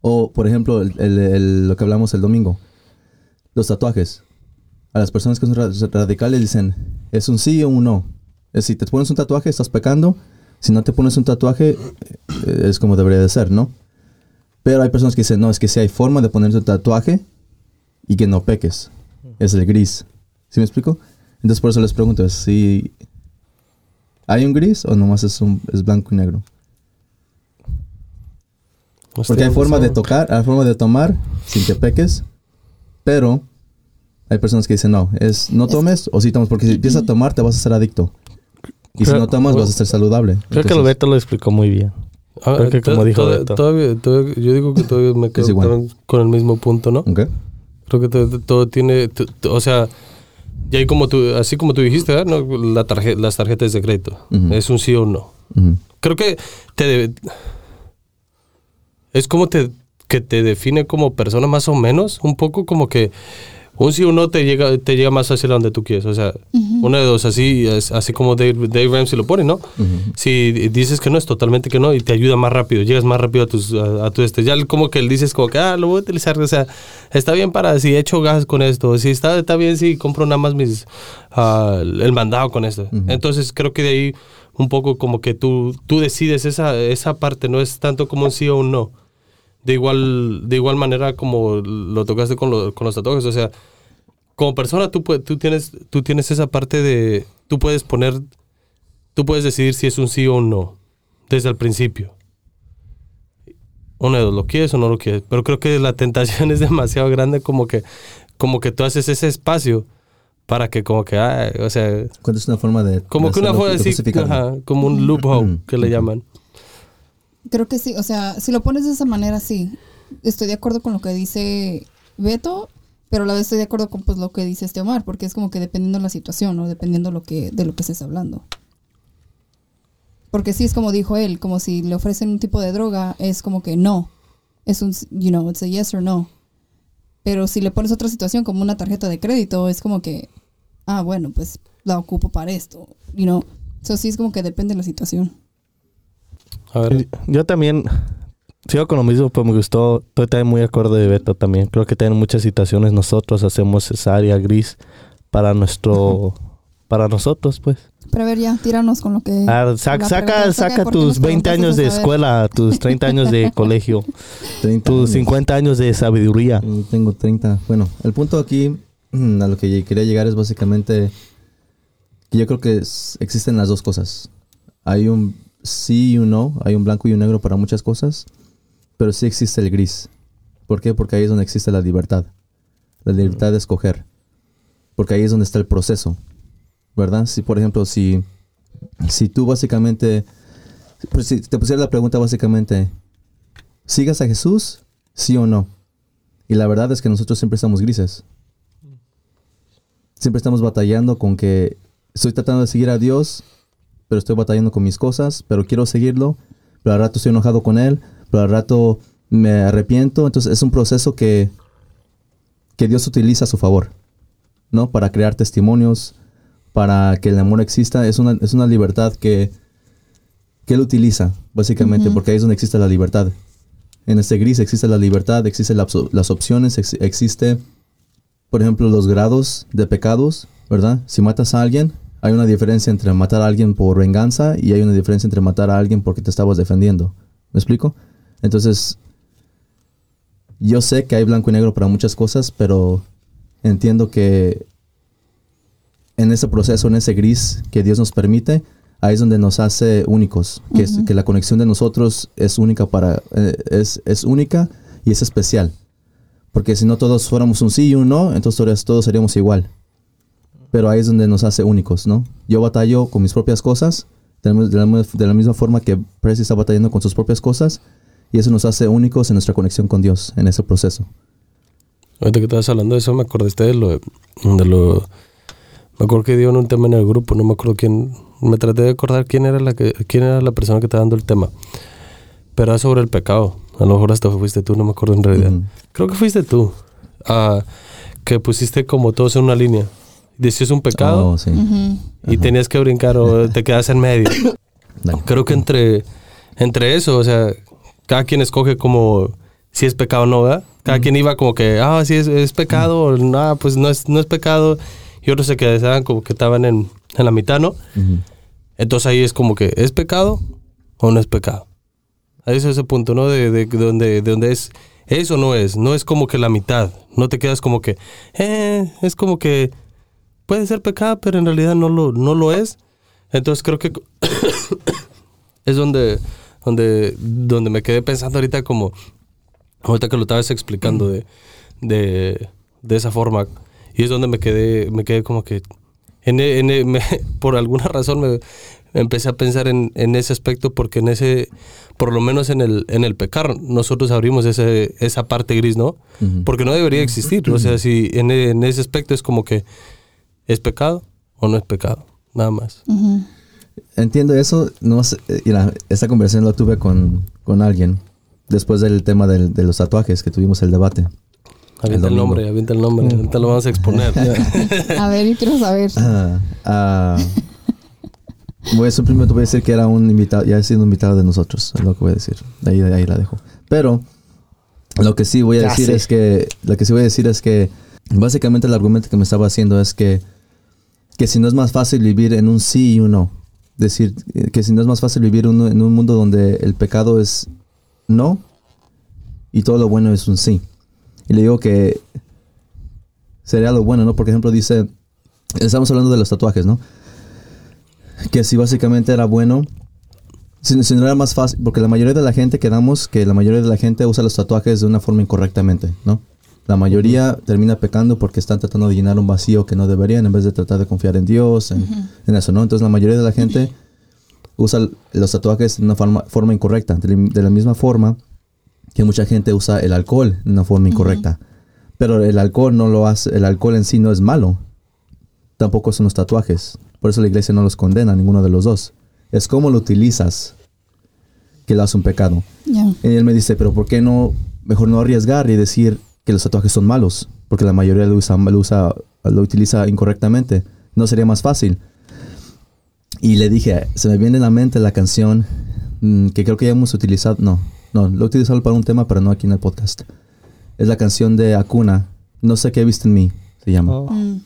C: O, por ejemplo, el- el- el- lo que hablamos el domingo. Los tatuajes. A las personas que son ra- radicales dicen, es un sí o un no. Es si te pones un tatuaje, estás pecando. Si no te pones un tatuaje, eh, es como debería de ser, ¿no? Pero hay personas que dicen, no, es que si hay forma de ponerse un tatuaje y que no peques. Es el gris. ¿Sí me explico? Entonces por eso les pregunto, si hay un gris o nomás es, un, es blanco y negro. Porque hay forma de tocar, hay forma de tomar sin que peques, pero hay personas que dicen no, es no tomes o sí tomes, porque si empiezas a tomar te vas a ser adicto. Y si
D: Creo-
C: no tomas vas a ser saludable.
D: creo que
C: Entonces,
D: lo Beto lo explicó muy bien.
A: Ah,
D: Creo que como
A: to-
D: dijo Beto.
A: todavía, todavía- yo digo que todavía me quedo
C: igual.
A: con, con el mismo punto, ¿no?
C: Ok.
A: Creo que todo, todo tiene, o sea, ya hay como tú, así como tú dijiste, ¿verdad? ¿no? La tarje- las tarjetas de crédito,
C: Ujú.
A: es un sí o un no.
C: Ujú.
A: Creo que te debe- es como te, que te define como persona más o menos, un poco como que o un no te llega, te llega más hacia donde tú quieres, o sea, una de dos, así, así como Dave, Dave Ramsey lo pone, ¿no? Si dices que no, es totalmente que no y te ayuda más rápido, llegas más rápido a tus, a, a tu este. Ya como que él dices como que, ah, lo voy a utilizar, o sea, está bien para si echo gas con esto, si está, está bien si compro nada más mis, ah, el mandado con esto. Entonces creo que de ahí un poco como que tú, tú decides esa, esa parte, no es tanto como un sí o un no. De igual, de igual manera como lo tocaste con, lo- con los tatuajes, o sea, como persona tú, tú, tienes, tú tienes esa parte de, tú puedes poner, tú puedes decidir si es un sí o un no, desde el principio. Uno de dos, lo quieres o no lo quieres, pero creo que la tentación es demasiado grande como que, como que tú haces ese espacio para que como que, ah, o sea,
C: ¿Cuál es una forma de...
A: como que una forma
C: de justificarlo?
A: ajá, como un loophole que le llaman.
B: Creo que sí, o sea, si lo pones de esa manera, sí. Estoy de acuerdo con lo que dice Beto, pero a la vez estoy de acuerdo con pues, lo que dice este Omar, porque es como que dependiendo de la situación o dependiendo lo que, de lo que estés hablando. Porque sí es como dijo él, como si le ofrecen un tipo de droga, es como que no. Es un, you know, it's a yes or no. Pero si le pones otra situación como una tarjeta de crédito, es como que, ah, bueno, pues la ocupo para esto, you know. Eso sí es como que depende de la situación.
A: A ver,
D: Yo también sigo con lo mismo, pero me gustó. Estoy también muy de acuerdo de Beto también. Creo que en muchas situaciones nosotros hacemos esa área gris para nuestro para nosotros, pues.
B: Pero a ver, ya, tíranos con lo que.
D: Ah, saca, saca,
B: pregunta.
D: saca
B: ¿por qué
D: tus
B: nos
D: 20
B: preguntas
D: años de escuela, tus 30 años de colegio,
C: 30
D: tus
C: años.
D: 50 años de sabiduría.
C: Yo tengo 30. Bueno, el punto aquí mm, a lo que quería llegar es básicamente que yo creo que es- existen las dos cosas. Hay un sí y un no, hay un blanco y un negro para muchas cosas, pero sí existe el gris. ¿Por qué? Porque ahí es donde existe la libertad. La libertad de escoger. Porque ahí es donde está el proceso. ¿Verdad? Si, por ejemplo, si, si tú básicamente, pues si te pusiera la pregunta básicamente, ¿sigas a Jesús? ¿Sí o no? Y la verdad es que nosotros siempre estamos grises. Siempre estamos batallando con que estoy tratando de seguir a Dios, pero estoy batallando con mis cosas, pero quiero seguirlo, pero al rato estoy enojado con Él, pero al rato me arrepiento. Entonces es un proceso que, que Dios utiliza a su favor, ¿no? Para crear testimonios, para que el amor exista. Es una, es una libertad que, que Él utiliza, básicamente, porque ahí es donde existe la libertad. En este gris existe la libertad, existen las opciones, ex- existe, por ejemplo, los grados de pecados, ¿verdad? Si matas a alguien, hay una diferencia entre matar a alguien por venganza y hay una diferencia entre matar a alguien porque te estabas defendiendo. ¿Me explico? Entonces, yo sé que hay blanco y negro para muchas cosas, pero entiendo que en ese proceso, en ese gris que Dios nos permite, ahí es donde nos hace únicos, que, es-
B: Ujú.
C: que la conexión de nosotros es única para, eh, es, es única y es especial. Porque si no todos fuéramos un sí y un no, entonces todos, todos seríamos igual. Pero ahí es donde nos hace únicos, ¿no? Yo batallo con mis propias cosas, de la, de la- de la misma forma que Prezi está batallando con sus propias cosas, y eso nos hace únicos en nuestra conexión con Dios, en ese proceso.
A: Ahorita que estabas hablando de eso, me acordaste de lo, de lo... Me acuerdo que dio en un tema en el grupo, no me acuerdo quién... Me traté de acordar quién era la, que, quién era la persona que estaba dando el tema. Pero era sobre el pecado. A lo mejor hasta fuiste tú, no me acuerdo en realidad.
C: Ujú.
A: Creo que fuiste tú. ah, que pusiste como todos en una línea. Decías un pecado
C: Oh, sí.
B: Ujú.
A: y tenías que brincar o te quedas en medio. Creo que entre, entre eso, o sea, cada quien escoge como si es pecado o no, ¿verdad? Cada quien iba como que, ah, sí es, es pecado, o no, pues no es, no es pecado. Y otros se quedaban como que estaban en, en la mitad, ¿no?
C: Ujú.
A: Entonces ahí es como que, ¿es pecado o no es pecado? Ahí es ese punto, ¿no? De, de, de donde, de donde es, ¿es o no es? No es como que la mitad. No te quedas como que, eh, es como que puede ser pecado, pero en realidad no lo, no lo es. Entonces creo que es donde, donde, donde me quedé pensando ahorita como, ahorita que lo estabas explicando de, de, de esa forma. Y es donde me quedé, me quedé como que, en, e- en e- me- por alguna razón me, empecé a pensar en, en ese aspecto porque en ese, por lo menos en el, en el pecar, nosotros abrimos ese, esa parte gris, ¿no?
C: Ujú.
A: Porque no debería existir. O sea, si en, e- en ese aspecto es como que, ¿es pecado o no es pecado? Nada más.
C: Entiendo eso. No sé, mira, esta conversación la tuve con, con alguien después del tema del- de los tatuajes que tuvimos el debate.
A: Avienta el, nombre, avienta el nombre. Ahorita lo vamos a exponer.
B: A ver, yo quiero saber.
C: Ah, ah, voy a simplemente voy a decir que era un invitado, ya siendo invitado de nosotros, es lo que voy a decir. Ahí, ahí la dejo. Pero lo que sí voy a
D: Ya
C: decir
D: sé.
C: es que lo que sí voy a decir es que básicamente el argumento que me estaba haciendo es que que si no es más fácil vivir en un sí y un no, decir eh, que si no es más fácil vivir uno- en un mundo donde el pecado es no y todo lo bueno es un sí. Y le digo que sería lo bueno, ¿no? Por ejemplo, dice, estamos hablando de los tatuajes, ¿no? Que si básicamente era bueno, si, si no era más fácil, porque la mayoría de la gente quedamos que la mayoría de la gente usa los tatuajes de una forma incorrectamente, ¿no? La mayoría termina pecando porque están tratando de llenar un vacío que no deberían en vez de tratar de confiar en Dios, en, en eso, ¿no? Entonces la mayoría de la gente usa los tatuajes de una forma, forma incorrecta, de, la- de la misma forma que mucha gente usa el alcohol de una forma incorrecta. Pero el alcohol no lo hace, el alcohol en sí no es malo. Tampoco son los tatuajes. Por eso la iglesia no los condena, ninguno de los dos. Es cómo lo utilizas que lo hace un pecado. Y él me dice, pero ¿por qué no, mejor no arriesgar y decir que los tatuajes son malos? Porque la mayoría lo usa, lo usa, lo utiliza incorrectamente. ¿No sería más fácil? Y le dije, se me viene a la mente la canción mm, que creo que ya hemos utilizado, no, no, lo he utilizado para un tema, pero no aquí en el podcast. Es la canción de Akuna, No sé qué viste en mí, se llama.
D: Oh.
B: Mm.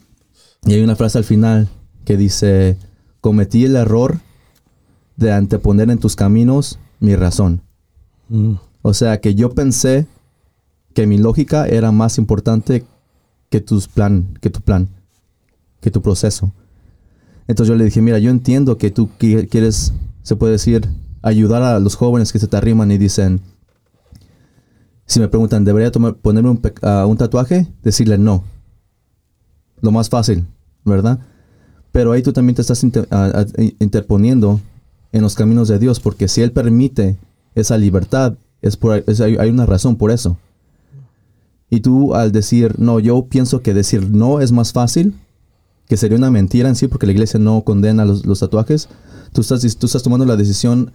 C: Y hay una frase al final que dice, cometí el error de anteponer en tus caminos mi razón.
D: Mm.
C: O sea que yo pensé que mi lógica era más importante que tus plan, que tu plan, que tu proceso. Entonces yo le dije, mira, yo entiendo que tú qui- quieres, se puede decir, ayudar a los jóvenes que se te arriman y dicen, si me preguntan, ¿debería tomar, ponerme un, un tatuaje? Decirle no. Lo más fácil, ¿verdad? Pero ahí tú también te estás interponiendo en los caminos de Dios, porque si Él permite esa libertad, es por, es- hay una razón por eso. Y tú al decir, no, yo pienso que decir no es más fácil, que sería una mentira en sí, porque la iglesia no condena los, los tatuajes, tú estás, tú estás tomando la decisión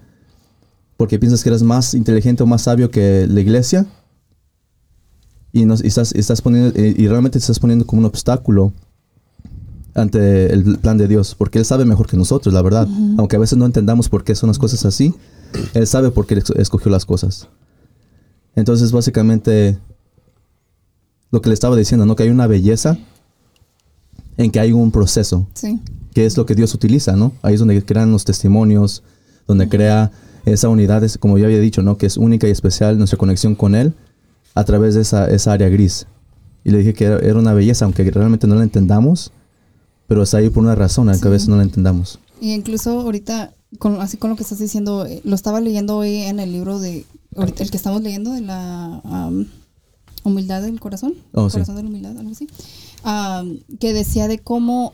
C: porque piensas que eres más inteligente o más sabio que la iglesia y, nos, y estás, estás poniendo, y, y realmente te estás poniendo como un obstáculo ante el plan de Dios, porque Él sabe mejor que nosotros, la verdad. Aunque a veces no entendamos por qué son las cosas así, Él sabe por qué esco- escogió las cosas. Entonces, básicamente, lo que le estaba diciendo, ¿no? Que hay una belleza en que hay un proceso,
B: Sí.
C: que es lo que Dios utiliza, ¿no? Ahí es donde crean los testimonios, donde crea esa unidad, es- como yo había dicho, ¿no? Que es única y especial nuestra conexión con Él a través de esa, esa área gris. Y le dije que era, era una belleza, aunque realmente no la entendamos, pero está ahí por una razón, aunque a veces no la entendamos.
B: Y incluso ahorita, con, así con lo que estás diciendo, eh, lo estaba leyendo hoy en el libro de, ahorita el que estamos leyendo de la am, humildad del corazón,
C: Oh, sí.
B: corazón de la humildad, algo así, que decía de cómo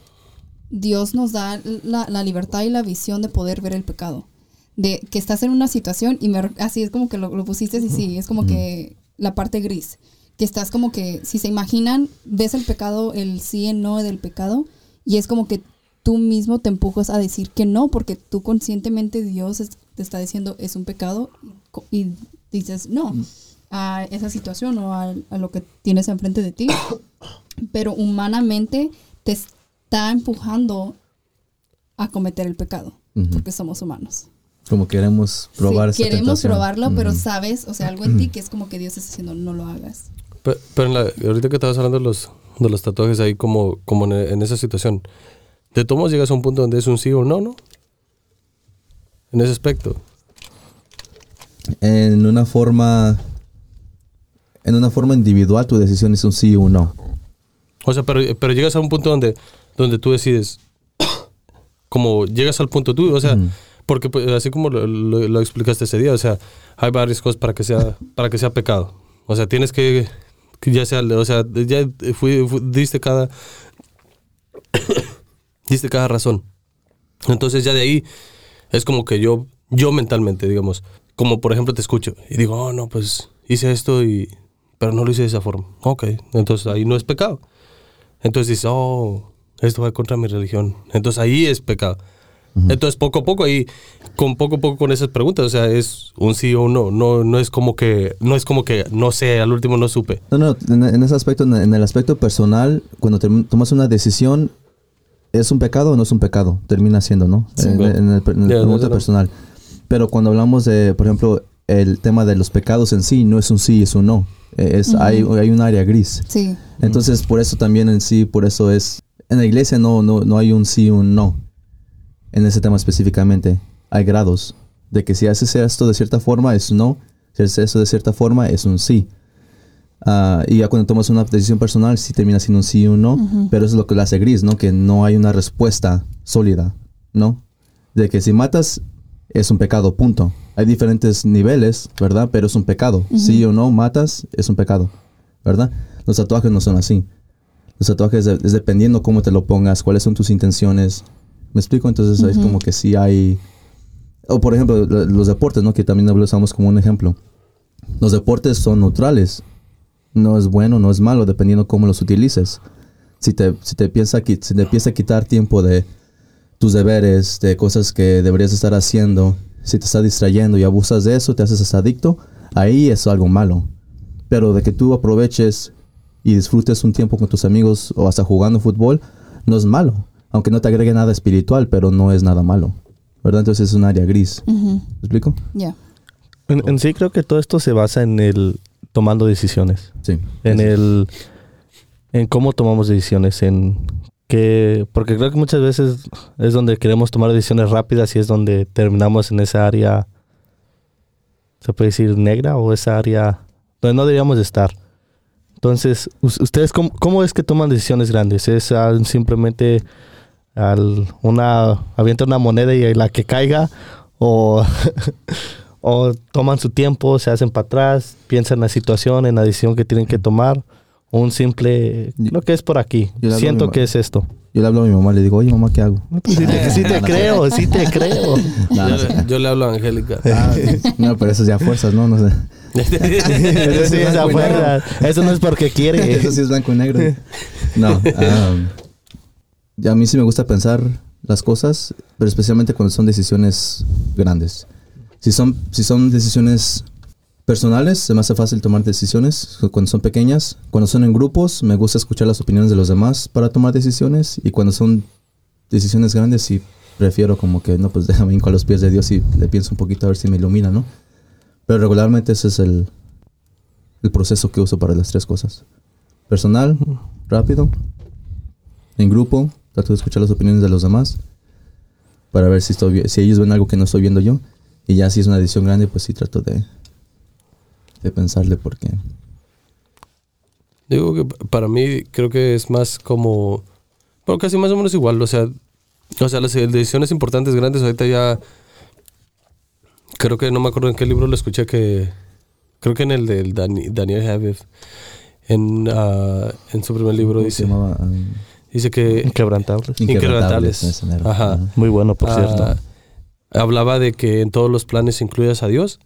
B: Dios nos da la, la libertad y la visión de poder ver el pecado. De que estás en una situación y me, así es como que lo, lo pusiste y sí, es como que la parte gris. Que estás como que, si se imaginan, ves el pecado, el sí y no del pecado, y es como que tú mismo te empujas a decir que no, porque tú conscientemente Dios es- te está diciendo es un pecado y dices no a esa situación o a, a lo que tienes enfrente de ti. Pero humanamente te está empujando a cometer el pecado,
C: Ujú.
B: porque somos humanos.
C: Como queremos probar
B: Sí,
C: esa
B: queremos
C: tentación.
B: probarlo, pero
C: Ujú.
B: sabes, o sea, algo en ti que es como que Dios está diciendo no lo hagas.
A: Pe- Pero, en la- ahorita que estabas hablando de los, de los tatuajes ahí como, como en, en esa situación, de todos llegas a un punto donde es un sí o no, ¿no? En ese aspecto.
C: En una forma... En una forma individual tu decisión es un sí o un no.
A: O sea, pero, pero llegas a un punto donde, donde tú decides, como llegas al punto tú, o sea, porque pues, así como lo, lo- lo explicaste ese día, o sea, hay varias cosas para que sea, para que sea pecado. O sea, tienes que, que ya sea, o sea, ya fui, fui- diste cada, diste cada razón. Entonces ya de ahí es como que yo, yo mentalmente, digamos, como por ejemplo te escucho y digo, oh no, pues hice esto y, pero no lo hice de esa forma. Ok, entonces ahí no es pecado. Entonces dices, oh, esto va contra mi religión. Entonces ahí es pecado. Entonces poco a poco ahí, con poco a poco con esas preguntas, o sea, es un sí o un no. No, no es como que, no es como que, no sé, al último no supe.
C: No, no, en, en ese aspecto, en, el aspecto personal, cuando tomas una decisión, ¿es un pecado o no es un pecado? Termina siendo, ¿no?
A: Sí.
C: En, en el, en el personal. Pero cuando hablamos de, por ejemplo, el tema de los pecados en sí, no es un sí, es un no. Eh, Es, hay, hay un área gris.
B: Sí,
C: Entonces, por eso también en sí, por eso es... En la iglesia no, no, no hay un sí un no. En ese tema específicamente. Hay grados. De que si haces esto de cierta forma es no. Si haces esto de cierta forma es un sí. Ah, y ya cuando tomas una decisión personal, sí termina siendo un sí y un no. Pero eso es lo que lo hace gris, ¿no? Que no hay una respuesta sólida, ¿no? De que si matas es un pecado, punto. Hay diferentes niveles, ¿verdad? Pero es un pecado. Sí o no, matas, es un pecado, ¿verdad? Los tatuajes no son así. Los tatuajes de- es dependiendo cómo te lo pongas, cuáles son tus intenciones. ¿Me explico? Entonces es como que sí hay... O por ejemplo, lo- los deportes, ¿no? Que también lo usamos como un ejemplo. Los deportes son neutrales. No es bueno, no es malo, dependiendo cómo los utilices. Si te, si te, piensa, si te empieza a quitar tiempo de tus deberes, de cosas que deberías estar haciendo, si te está distrayendo y abusas de eso, te haces adicto, ahí es algo malo. Pero de que tú aproveches y disfrutes un tiempo con tus amigos o hasta jugando fútbol, no es malo. Aunque no te agregue nada espiritual, pero no es nada malo. ¿Verdad? Entonces es un área gris. ¿Me explico?
B: ya.
D: En, en sí creo que todo esto se basa en el tomando decisiones.
C: Sí.
D: En el en cómo tomamos decisiones, en Que, porque creo que muchas veces es donde queremos tomar decisiones rápidas y es donde terminamos en esa área, se puede decir negra o esa área donde no deberíamos de estar. Entonces, us- ¿ustedes cómo, cómo es que toman decisiones grandes? ¿Es simplemente al una avienta una moneda y la que caiga o, o toman su tiempo, se hacen para atrás, piensan en la situación, en la decisión que tienen que tomar? Un simple, creo que es por aquí, siento que es esto.
C: Yo le hablo a mi mamá, le digo, oye mamá, ¿qué hago?
D: Sí te, sí te creo, sí te creo.
C: No, no,
A: Yo, le- yo le hablo a Angélica.
C: Ah, no, pero eso es ya fuerzas, ¿no? no sé.
D: Eso sí es afuera. Eso no es porque quiere.
C: Eso sí es blanco y negro. No. ya a mí sí me gusta pensar las cosas, pero especialmente cuando son decisiones grandes. Si son, si son decisiones personales, se me hace fácil tomar decisiones. Cuando son pequeñas, cuando son en grupos, me gusta escuchar las opiniones de los demás para tomar decisiones. Y cuando son decisiones grandes, sí prefiero como que, no, pues déjame hinco a los pies de Dios y le pienso un poquito a ver si me ilumina, ¿no? Pero regularmente ese es el, el proceso que uso para las tres cosas. Personal, rápido. En grupo, trato de escuchar las opiniones de los demás. Para ver si, estoy, si ellos ven algo que no estoy viendo yo. Y ya si es una decisión grande, pues sí trato de, de pensarle porque...
A: Digo que para mí creo que es más como, bueno, casi más o menos igual, o sea, o sea, las decisiones importantes, grandes, ahorita ya, creo que no me acuerdo en qué libro lo escuché que, creo que en el del Dani- Daniel Javif, en, ah, en su primer libro
C: ¿cómo se
A: dice,
C: llamaba? Um,
A: dice que
D: Inquebrantables.
A: Inquebrantables. Ajá.
D: Muy bueno, por
A: ah,
D: cierto.
A: hablaba de que en todos los planes incluyas a Dios.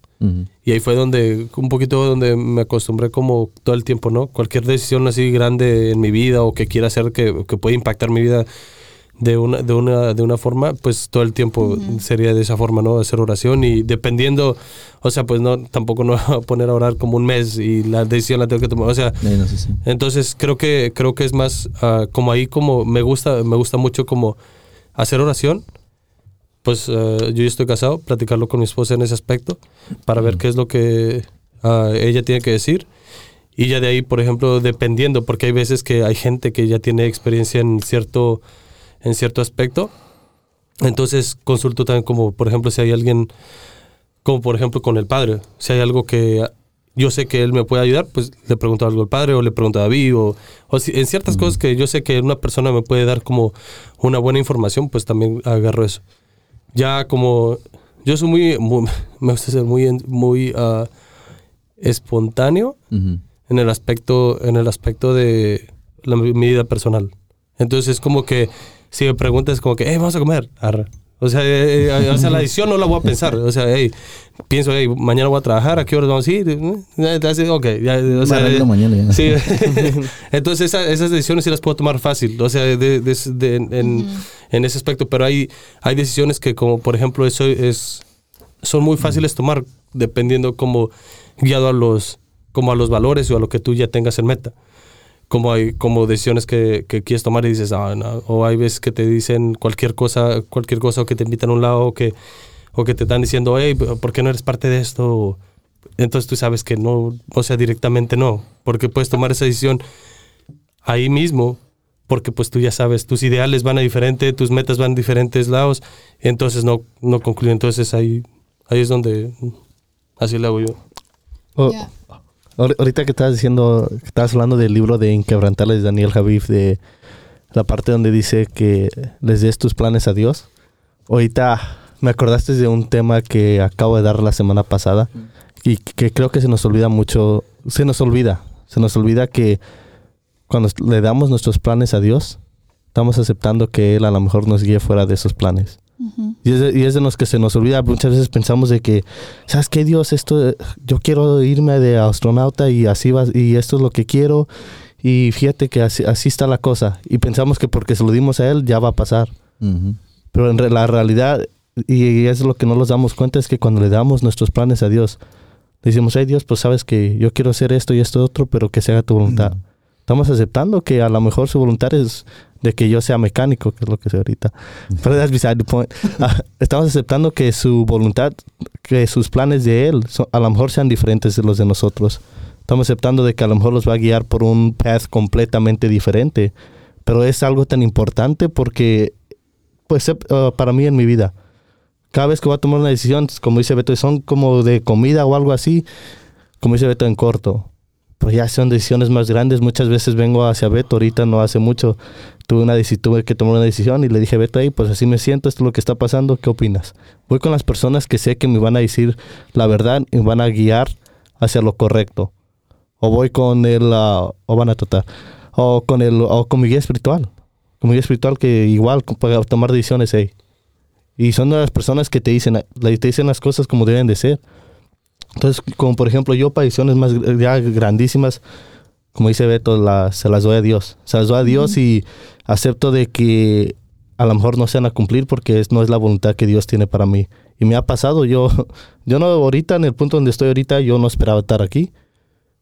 A: Y ahí fue donde, un poquito donde me acostumbré como todo el tiempo, ¿no? Cualquier decisión así grande en mi vida o que quiera hacer que, que pueda impactar mi vida de una, de una, de una forma, pues todo el tiempo sería de esa forma, ¿no? Hacer oración y dependiendo, o sea, pues no, tampoco no voy a poner a orar como un mes y la decisión la tengo que tomar, o sea,
C: no sé si-
A: entonces creo que creo que es más ah, como ahí como me gusta me gusta mucho como hacer oración. Pues ah, yo ya estoy casado, platicarlo con mi esposa en ese aspecto para ver qué es lo que ah, ella tiene que decir. Y ya de ahí, por ejemplo, dependiendo, porque hay veces que hay gente que ya tiene experiencia en cierto, en cierto aspecto. Entonces consulto también como, por ejemplo, si hay alguien, como por ejemplo con el padre, si hay algo que yo sé que él me puede ayudar, pues le pregunto algo al padre o le pregunto a David o, o si- en ciertas cosas que yo sé que una persona me puede dar como una buena información, pues también agarro eso. Ya como yo soy muy, muy- me gusta ser muy, muy ah, espontáneo en el aspecto, en el aspecto de la, mi vida personal. Entonces es como que si me preguntas como que, hey, vamos a comer, arre. O sea, eh, eh, o sea, la decisión no la voy a pensar. O sea, hey, pienso, hey, mañana voy a trabajar, ¿a qué horas vamos a ir? Eh, Ok, ya, o sea,
C: Me arreglo
A: eh,
C: mañana ya.
A: Sí, entonces esa- esas decisiones sí las puedo tomar fácil, o sea, de, de- de- en, en ese aspecto, pero hay, hay decisiones que como por ejemplo eso es, son muy fáciles tomar dependiendo como guiado a los, como a los valores o a lo que tú ya tengas en meta. Como hay como decisiones que, que quieres tomar y dices, ah, no", o hay veces que te dicen cualquier cosa, cualquier cosa o que te invitan a un lado o que, o que te están diciendo, hey, ¿por qué no eres parte de esto? Entonces tú sabes que no, o sea, directamente no, porque puedes tomar esa decisión ahí mismo, porque pues tú ya sabes, tus ideales van a diferente, tus metas van a diferentes lados, entonces no, no concluyen, entonces ahí, ahí es donde, así lo hago yo.
D: Oh. Ahor- Ahorita que estabas diciendo, que estabas hablando del libro de Inquebrantables de Daniel Javif, de la parte donde dice que les des tus planes a Dios. Ahorita me acordaste de un tema que acabo de dar la semana pasada y que creo que se nos olvida mucho, se nos olvida, se nos olvida que cuando le damos nuestros planes a Dios, estamos aceptando que Él a lo mejor nos guíe fuera de esos planes. Y es, de, y es de los que se nos olvida. Muchas veces pensamos de que, ¿sabes qué, Dios? Esto, eh, yo quiero irme de astronauta y así va, y esto es lo que quiero. Y fíjate que así, así está la cosa. Y pensamos que porque se lo dimos a Él ya va a pasar. Pero en re- la realidad, y es lo que no nos damos cuenta, es que cuando le damos nuestros planes a Dios, le decimos, hey Dios, pues sabes que yo quiero hacer esto y esto otro, pero que se haga tu voluntad. Estamos aceptando que a lo mejor su voluntad es de que yo sea mecánico, que es lo que sé ahorita. Pero that's beside the point. Ah, Estamos aceptando que su voluntad, que sus planes de Él, son- a lo mejor sean diferentes de los de nosotros. Estamos aceptando de que a lo mejor los va a guiar por un path completamente diferente. pero es algo tan importante porque, pues, eh, para mí en mi vida, cada vez que voy a tomar una decisión, como dice Beto, son como de comida o algo así, como dice Beto en corto. Pues ya son decisiones más grandes. Muchas veces vengo hacia Beto, ahorita no hace mucho, tuve, una, tuve que tomar una decisión y le dije, Beto, ahí, pues así me siento, esto es lo que está pasando, ¿qué opinas? Voy con las personas que sé que me van a decir la verdad y me van a guiar hacia lo correcto. O voy con el, uh, o van a tratar, o con el, o con mi guía espiritual. Con mi guía espiritual que igual para tomar decisiones, ahí. Y son las personas que te dicen, te dicen las cosas como deben de ser. Entonces, como por ejemplo, yo para decisiones más ya grandísimas, como dice Beto, se las doy a Dios. Se las doy a Dios y acepto de que a lo mejor no se van a cumplir porque es, no es la voluntad que Dios tiene para mí. Y me ha pasado, yo, yo no ahorita, en el punto donde estoy ahorita, yo no esperaba estar aquí,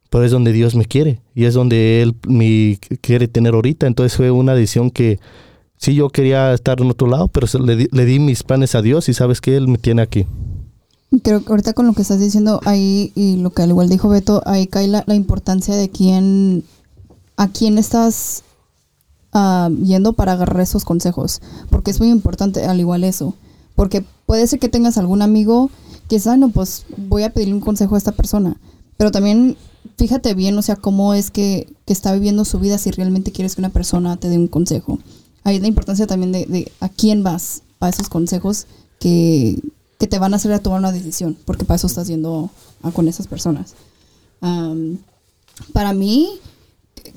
D: pero es donde Dios me quiere y es donde Él me quiere tener ahorita. Entonces fue una decisión que sí yo quería estar en otro lado, pero le di mis planes a Dios y sabes que Él me tiene aquí.
B: Creo que ahorita con lo que estás diciendo ahí y lo que al igual dijo Beto, ahí cae la, la importancia de quién, a quién estás uh, yendo para agarrar esos consejos, porque es muy importante al igual eso, porque puede ser que tengas algún amigo que es, no, pues voy a pedirle un consejo a esta persona, pero también fíjate bien, o sea, cómo es que, que está viviendo su vida si realmente quieres que una persona te dé un consejo. Ahí es la importancia también de, de a quién vas para esos consejos que, que, te van a hacer a tomar una decisión, porque para eso estás yendo a, con esas personas. Um, para mí,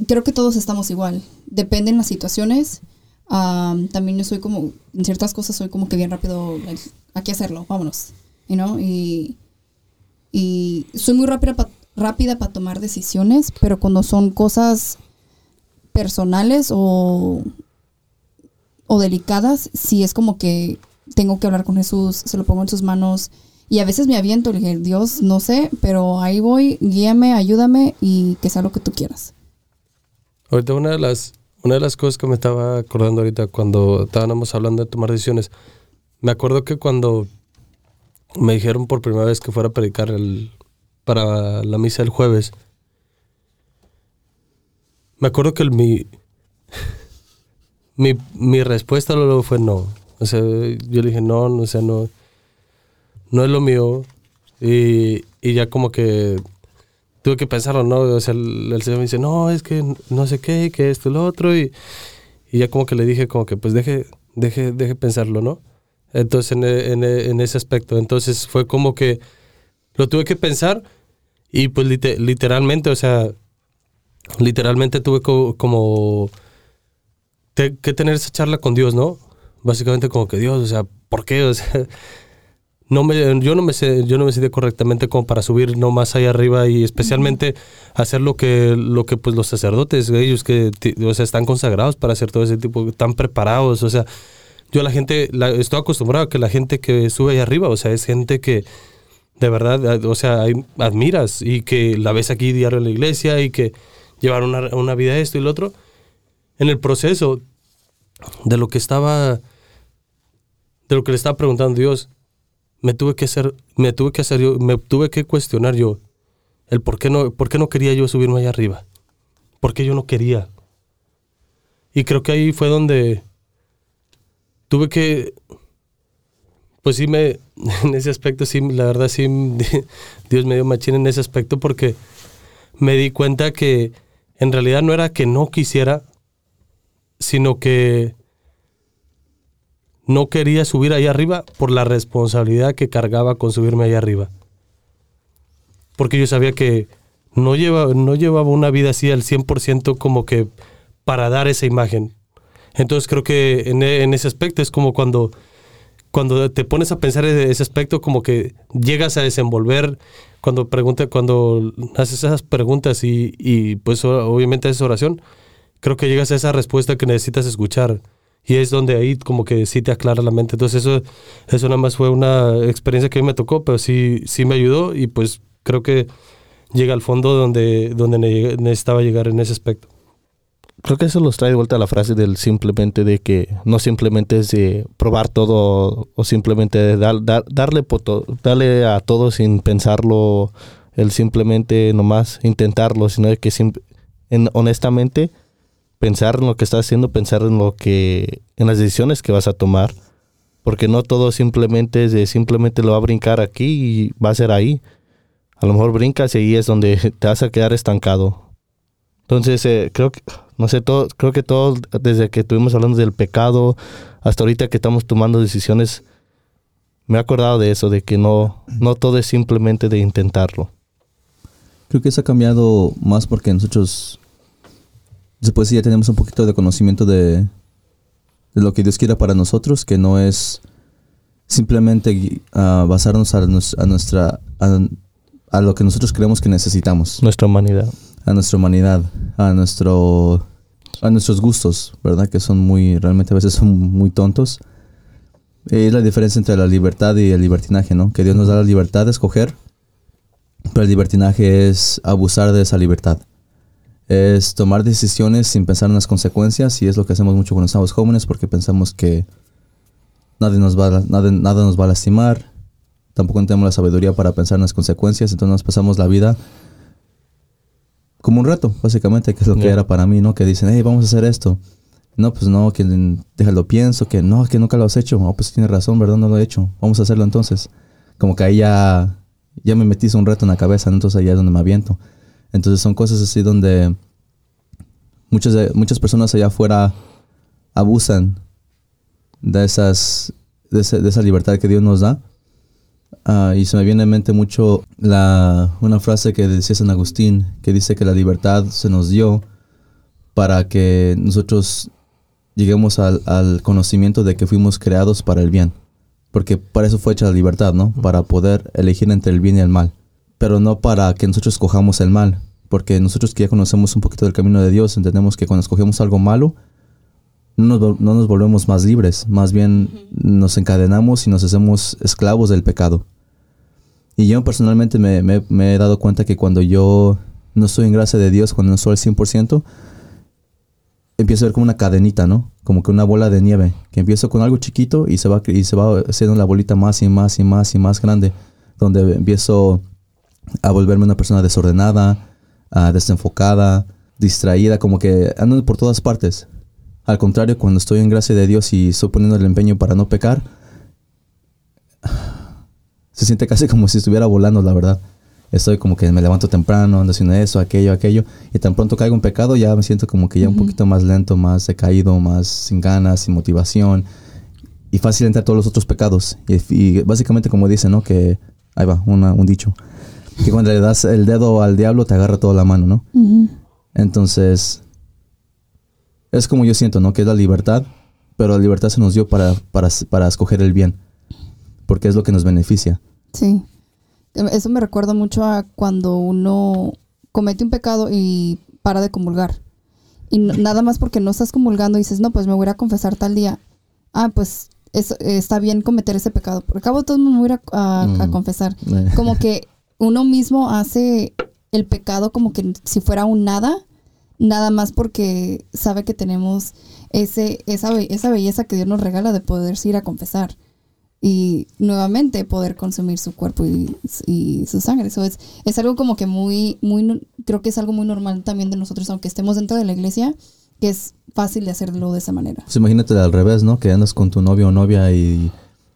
B: creo que todos estamos igual. Dependen las situaciones. también yo soy como, en ciertas cosas soy como que bien rápido, like, aquí hacerlo, vámonos. You know? y, y soy muy rápida para rápida para tomar decisiones, pero cuando son cosas personales o, o delicadas, sí es como que tengo que hablar con Jesús, se lo pongo en sus manos y a veces me aviento, le dije, Dios, no sé, pero ahí voy, guíame, ayúdame y que sea lo que tú quieras.
A: Ahorita una de las, una de las cosas que me estaba acordando ahorita cuando estábamos hablando de tomar decisiones, me acuerdo que cuando me dijeron por primera vez que fuera a predicar para la misa el jueves, me acuerdo que mi, mi, mi respuesta luego fue no. O sea, yo le dije no, no, o sea, no, no es lo mío. Y, y ya como que tuve que pensarlo, ¿no? O sea, el, señor me dice, no, es que no sé qué, que esto y lo otro. Y, y, ya como que le dije, como que pues deje, deje, deje pensarlo, ¿no? Entonces, en, en, en, ese aspecto. Entonces fue como que lo tuve que pensar y pues literalmente, o sea, literalmente tuve como que tener esa charla con Dios, ¿no? Básicamente como que Dios, o sea, ¿por qué? O sea, no me, yo no me sé, yo no me siento correctamente como para subir no más allá arriba y especialmente hacer lo que, lo que pues los sacerdotes, ellos que o sea, están consagrados para hacer todo ese tipo, están preparados, o sea, yo la gente, la, estoy acostumbrado a que la gente que sube allá arriba, o sea, es gente que de verdad, o sea, admiras y que la ves aquí diario en la iglesia y que llevar una, una vida esto y lo otro. En el proceso de lo que estaba, de lo que le estaba preguntando Dios, me tuve que hacer, me tuve que hacer yo, me tuve que cuestionar yo el por qué no, por qué no quería yo subirme allá arriba. ¿Por qué yo no quería? Y creo que ahí fue donde tuve que, pues sí me, en ese aspecto sí, la verdad sí, Dios me dio machín en ese aspecto porque me di cuenta que en realidad no era que no quisiera, sino que no quería subir allá arriba por la responsabilidad que cargaba con subirme allá arriba. Porque yo sabía que no, lleva, no llevaba una vida así al 100% como que para dar esa imagen. Entonces creo que en, en, ese aspecto es como cuando, cuando te pones a pensar en ese aspecto, como que llegas a desenvolver, cuando, pregunta, cuando haces esas preguntas y, y pues obviamente esa oración, creo que llegas a esa respuesta que necesitas escuchar. Y es donde ahí como que sí te aclara la mente. Entonces eso, eso nada más fue una experiencia que a mí me tocó, pero sí, sí me ayudó y pues creo que llega al fondo donde, donde necesitaba llegar en ese aspecto.
D: Creo que eso los trae de vuelta a la frase del simplemente de que no simplemente es de probar todo o simplemente dar, darle, darle a todo sin pensarlo, el simplemente nomás intentarlo, sino de que en, honestamente pensar en lo que estás haciendo, pensar en lo que, en las decisiones que vas a tomar, porque no todo simplemente simplemente lo va a brincar aquí y va a ser ahí. A lo mejor brincas y ahí es donde te vas a quedar estancado. Entonces, eh, creo que, no sé, todo, creo que todos, desde que estuvimos hablando del pecado hasta ahorita que estamos tomando decisiones, me he acordado de eso, de que no, no todo es simplemente de intentarlo.
C: Creo que eso ha cambiado más porque nosotros, después ya tenemos un poquito de conocimiento de, de lo que Dios quiere para nosotros, que no es simplemente ah, basarnos a, nos- a nuestra a, a lo que nosotros creemos que necesitamos,
D: Nuestra humanidad.
C: a nuestra humanidad, a nuestro a nuestros gustos, ¿verdad? Que son muy realmente a veces son muy tontos. Es la diferencia entre la libertad y el libertinaje, ¿no? Que Dios nos da la libertad de escoger, pero el libertinaje es abusar de esa libertad. Es tomar decisiones sin pensar en las consecuencias y es lo que hacemos mucho cuando estamos jóvenes porque pensamos que nadie nos va a, nada, nada nos va a lastimar, tampoco tenemos la sabiduría para pensar en las consecuencias, entonces nos pasamos la vida como un reto, básicamente, que es lo que era para mí, ¿no? Que dicen, hey, vamos a hacer esto. No, pues no, que déjalo pienso, que no, que nunca lo has hecho. Oh, pues tienes razón, ¿verdad? No lo he hecho. Vamos a hacerlo entonces. Como que ahí ya, ya me metiste un reto en la cabeza, ¿no? entonces ahí es donde me aviento. Entonces son cosas así donde muchas, muchas personas allá afuera abusan de esas de esa libertad que Dios nos da. Ah, y se me viene en mente mucho la, una frase que decía San Agustín, que dice que la libertad se nos dio para que nosotros lleguemos al, al conocimiento de que fuimos creados para el bien. Porque para eso fue hecha la libertad, ¿no? Para poder elegir entre el bien y el mal. Pero no para que nosotros escojamos el mal. Porque nosotros que ya conocemos un poquito del camino de Dios, entendemos que cuando escogemos algo malo, no nos, no nos volvemos más libres. Más bien nos encadenamos y nos hacemos esclavos del pecado. Y yo personalmente me, me- me he dado cuenta que cuando yo no estoy en gracia de Dios, cuando no estoy al 100%, empiezo a ver como una cadenita, ¿no? Como que una bola de nieve, que empiezo con algo chiquito y se va, y se va haciendo la bolita más y más y más y más grande, donde empiezo a volverme una persona desordenada, desenfocada, distraída, como que ando por todas partes. Al contrario, cuando estoy en gracia de Dios y estoy poniendo el empeño para no pecar, se siente casi como si estuviera volando, la verdad. Estoy como que me levanto temprano, ando haciendo eso, aquello, aquello, y tan pronto caigo en pecado ya me siento como que ya un poquito más lento, más decaído, más sin ganas, sin motivación, y fácil entrar todos los otros pecados. Y, y básicamente como dicen, ¿no? Que, ahí va, una- un dicho, que cuando le das el dedo al diablo te agarra toda la mano, ¿no? Entonces, es como yo siento, ¿no? Que es la libertad, pero la libertad se nos dio para, para, para escoger el bien, porque es lo que nos beneficia.
B: Sí. Eso me recuerda mucho a cuando uno comete un pecado y para de comulgar. Y no- nada más porque no estás comulgando y dices, no, pues me voy a confesar tal día. Ah, pues eso, está bien cometer ese pecado. Por cabo todo el mundo me voy a a, a- a
C: Mm.
B: confesar. Como que uno mismo hace el pecado como que si fuera un nada, nada más porque sabe que tenemos ese, esa, esa belleza que Dios nos regala de poder ir a confesar y nuevamente poder consumir su cuerpo y, y su sangre. Eso es, es algo como que muy, muy, creo que es algo muy normal también de nosotros, aunque estemos dentro de la iglesia, que es fácil de hacerlo de esa manera.
C: Pues imagínate al revés, ¿no? Que andas con tu novio o novia y,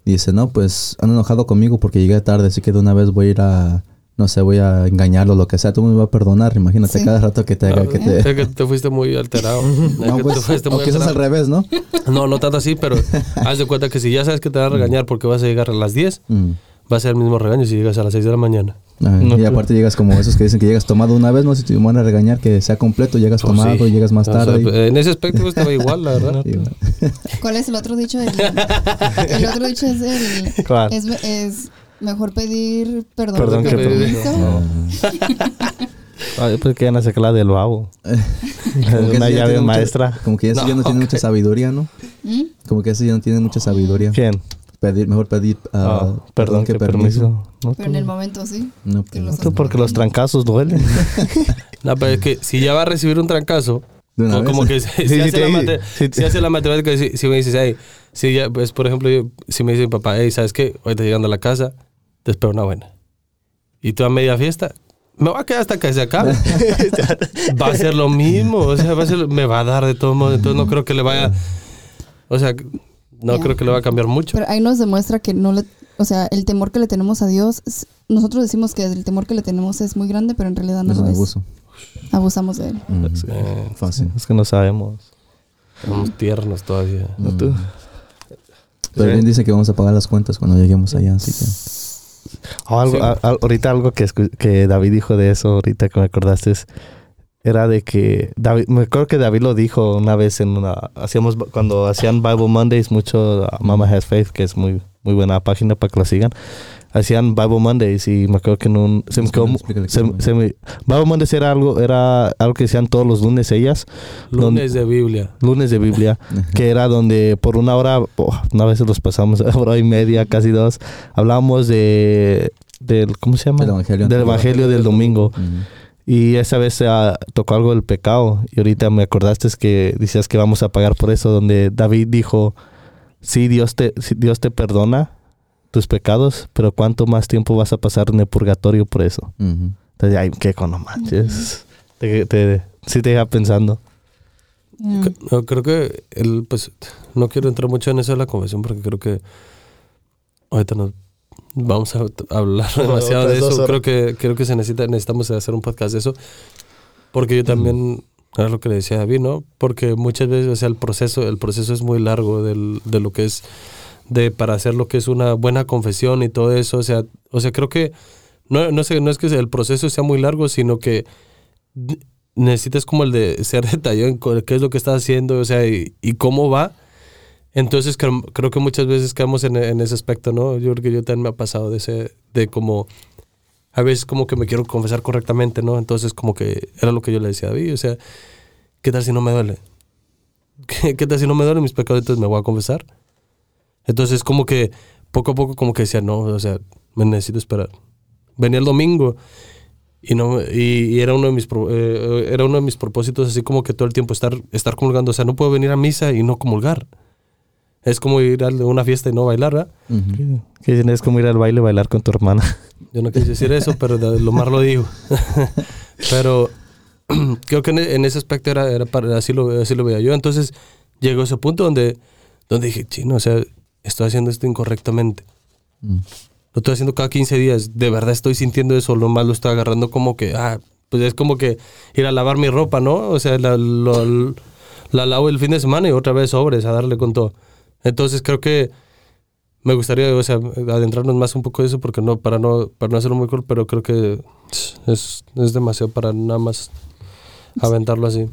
C: y dice, no, pues han enojado conmigo porque llegué tarde, así que de una vez voy a ir a, no sé, voy a engañarlo, lo que sea, tú me vas a perdonar, imagínate
B: Sí.
C: cada rato que te haga, que te...
A: Es que te fuiste muy alterado. Es
C: No,
A: que
C: pues,
A: te fuiste muy
C: o quizás al revés, ¿no?
A: No, no tanto así, pero haz de cuenta que si ya sabes que te van a regañar porque vas a llegar a las 10,
C: Mm.
A: va a ser el mismo regaño si llegas a las 6 de la mañana.
D: No,
C: y
D: pues-
C: aparte llegas como esos que dicen que llegas tomado una vez, no sé si te van a regañar que sea completo, llegas
A: Pues
C: tomado
A: sí.
C: y llegas más
A: O sea,
C: tarde. y-
A: en ese aspecto pues, estaba igual, la verdad.
B: ¿Cuál es el otro dicho? El, el otro dicho es el...
D: ¿Cuál?
B: Es, es mejor pedir perdón,
D: Perdón
B: que
A: que
B: permiso.
D: Ay, pues que ya no se la del babo.
C: Como que
D: Una
C: ya
D: llave
C: mucha-
D: maestra.
C: como que ese ya no
A: No,
C: tiene mucha sabiduría, ¿no?
B: ¿Mm?
C: Como que ese ya no tiene mucha sabiduría.
D: ¿Quién?
C: Pedir, mejor pedir Ah,
D: perdón, que permiso. No,
B: Pero en el momento sí.
C: No,
B: Que
C: pues,
B: los-
D: tú porque los trancazos duelen.
A: No, pero es que si ya va a recibir un trancazo, co- como que
D: Sí, sí,
A: hace, la
D: te-
A: mate-
D: sí,
A: si hace la matemática, si, si me dices, hey, si ya, pues por ejemplo, yo- si me dice mi papá, hey, ¿sabes qué? Ahorita llegando a la casa, te espero una buena. Y tú a media fiesta, me va a quedar hasta que se acabe. va a ser lo mismo, o sea, va a ser, me va a dar de todo modo, entonces no creo que le vaya, o sea, no creo que le va a cambiar mucho.
B: Pero ahí nos demuestra que no le, o sea, el temor que le tenemos a Dios, es- nosotros decimos que el temor que le tenemos es muy grande, pero en realidad no
C: es
B: lo
C: un
B: es.
C: abuso.
B: Abusamos de él.
C: Mm,
A: Eh,
C: Fácil.
D: Es que no sabemos.
A: somos tiernos todavía.
D: ¿No tú?
C: Pero bien dice que vamos a pagar las cuentas cuando lleguemos allá, así que.
D: Algo,
A: Sí.
D: a- a- ahorita algo que, escu- que David dijo de eso, ahorita que me acordaste, es- era de que David, me acuerdo que David lo dijo una vez en una, hacíamos, cuando hacían Bible Mondays, mucho uh, Mama Has Faith, que es muy, muy buena página para que lo sigan, hacían Bible Mondays y me acuerdo que en un, se me quedó, se- se me- Bible Mondays era algo, era algo que hacían todos los lunes ellas,
A: Lunes de Biblia.
D: lunes de Biblia, que era donde por una hora, oh, una vez los pasamos, hora y media, casi dos, hablábamos de, del, ¿cómo se llama?
C: Del Evangelio.
D: Del Evangelio del domingo.
C: Mm.
D: Y esa vez ah, tocó algo del pecado. Y ahorita me acordaste que decías que vamos a pagar por eso, donde David dijo, sí, Dios te, sí, Dios te perdona tus pecados, pero ¿cuánto más tiempo vas a pasar en el purgatorio por eso?
C: Ujú.
D: Entonces, ay, qué no manches. Te, te- sí te deja pensando.
B: Yeah.
A: No, creo que él, pues, no quiero entrar mucho en eso de la confesión porque creo que ahorita nos vamos a hablar demasiado de
D: otras dos
A: eso. Creo que, creo que se necesita, necesitamos hacer un podcast de eso. Porque yo también, era lo que le decía a David, ¿no? Porque muchas veces, o sea, el proceso, el proceso es muy largo del, de lo que es, de para hacer lo que es una buena confesión y todo eso. O sea, o sea creo que, no, no, sé, no es que el proceso sea muy largo, sino que necesitas como el de ser detallado en qué es lo que estás haciendo, o sea, y, y cómo va. Entonces creo, creo que muchas veces quedamos en, en ese aspecto, ¿no? Yo creo que yo también me ha pasado de ese, de como, a veces como que me quiero confesar correctamente, ¿no? Entonces como que era lo que yo le decía a David, o sea, ¿qué tal si no me duele? ¿Qué, qué tal si no me duelen mis pecados? Entonces me voy a confesar. Entonces como que poco a poco como que decía, no, o sea, me necesito esperar. Venía el domingo y no y, y era uno de mis eh, era uno de mis propósitos así como que todo el tiempo estar estar comulgando, o sea, no puedo venir a misa y no comulgar. Es como ir a una fiesta y no bailar, ¿verdad?
D: Que es como ir al baile y bailar con tu hermana.
A: Yo no quise decir eso, pero de- lo más lo digo. pero creo que en, en ese aspecto era, era para, así, lo, así lo veía yo. Entonces llegó ese punto donde, donde dije, chino, o sea, estoy haciendo esto incorrectamente.
C: Mm.
A: Lo estoy haciendo cada 15 días. De verdad estoy sintiendo eso. Lo más lo estoy agarrando como que, ah, pues es como que ir a lavar mi ropa, ¿no? O sea, la, lo- la lavo el fin de semana y otra vez sobres a darle con todo. Entonces creo que me gustaría, o sea, adentrarnos más un poco de eso porque no, para no, para no hacerlo muy cool, pero creo que es, es demasiado para nada más aventarlo así.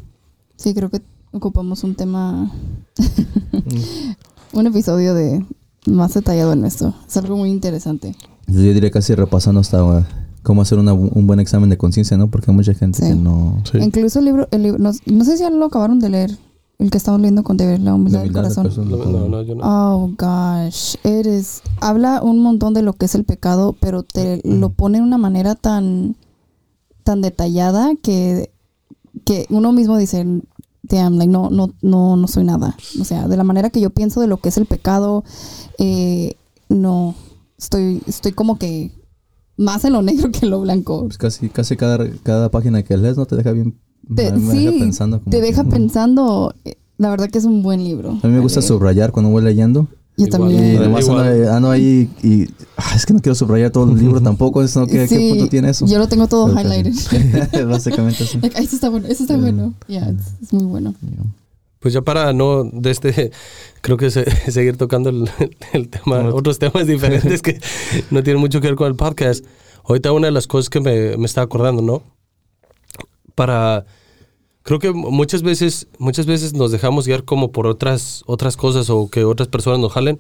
B: Sí, creo que ocupamos un tema, un episodio de más detallado en esto. Es algo muy interesante.
C: Yo diría casi repasando hasta uh, cómo hacer una un buen examen de conciencia, ¿no? Porque hay mucha gente
B: Sí.
C: que no...
D: Sí.
B: Incluso el libro, el libro no, no sé si ya lo acabaron de leer, el que estamos leyendo con David, La humildad
C: La
B: del
C: humildad del
B: corazón.
C: corazón.
A: No, no, no, yo no.
B: Oh gosh, eres habla un montón de lo que es el pecado, pero te lo pone de una manera tan tan detallada que que uno mismo dice, damn, like, no no no no soy nada. O sea, de la manera que yo pienso de lo que es el pecado, eh, no estoy estoy como que más en lo negro que en lo blanco.
C: Pues casi, casi cada, cada página que lees no te deja bien...
B: Te,
C: me
B: sí,
C: deja pensando. como
B: te
C: que,
B: deja
C: mm.
B: pensando. eh, La verdad que es un buen libro.
C: A mí me gusta
B: Vale.
C: subrayar cuando voy leyendo.
B: Yo
A: Igual.
B: también.
C: Y
A: Eh,
C: además ando, ando ahí y... ah, es que no quiero subrayar todo el libro tampoco. Eso no, ¿qué,
B: Sí,
C: ¿Qué punto tiene eso?
B: Yo lo tengo todo
C: casi.
B: highlighted.
C: Básicamente así.
B: Like, "Ay, esto está bueno, esto está bueno. Yeah, es, es muy bueno.
A: Pues ya para no, de este, creo que se- seguir tocando el, el tema, otros temas diferentes que no tienen mucho que ver con el podcast. Ahorita una de las cosas que me, me estaba acordando, ¿no? Para, creo que muchas veces, muchas veces nos dejamos guiar como por otras, otras cosas o que otras personas nos jalen,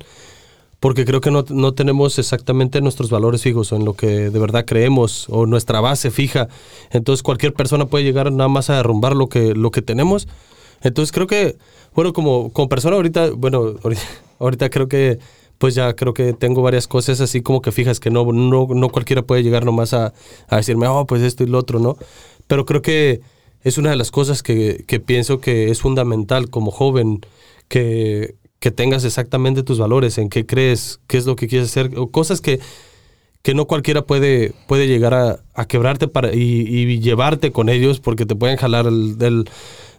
A: porque creo que no, no tenemos exactamente nuestros valores fijos o en lo que de verdad creemos o nuestra base fija. Entonces cualquier persona puede llegar nada más a derrumbar lo que, lo que tenemos. Entonces creo que, bueno, como, como persona ahorita, bueno, ahorita, ahorita creo que, pues ya creo que tengo varias cosas así como que fijas que no, no, no cualquiera puede llegar nomás a, a decirme, oh, pues esto y lo otro, ¿no? Pero creo que es una de las cosas que, que pienso que es fundamental como joven, que, que tengas exactamente tus valores, en qué crees, qué es lo que quieres hacer, o cosas que, que no cualquiera puede, puede llegar a, a quebrarte para, y, y llevarte con ellos porque te pueden jalar el- del,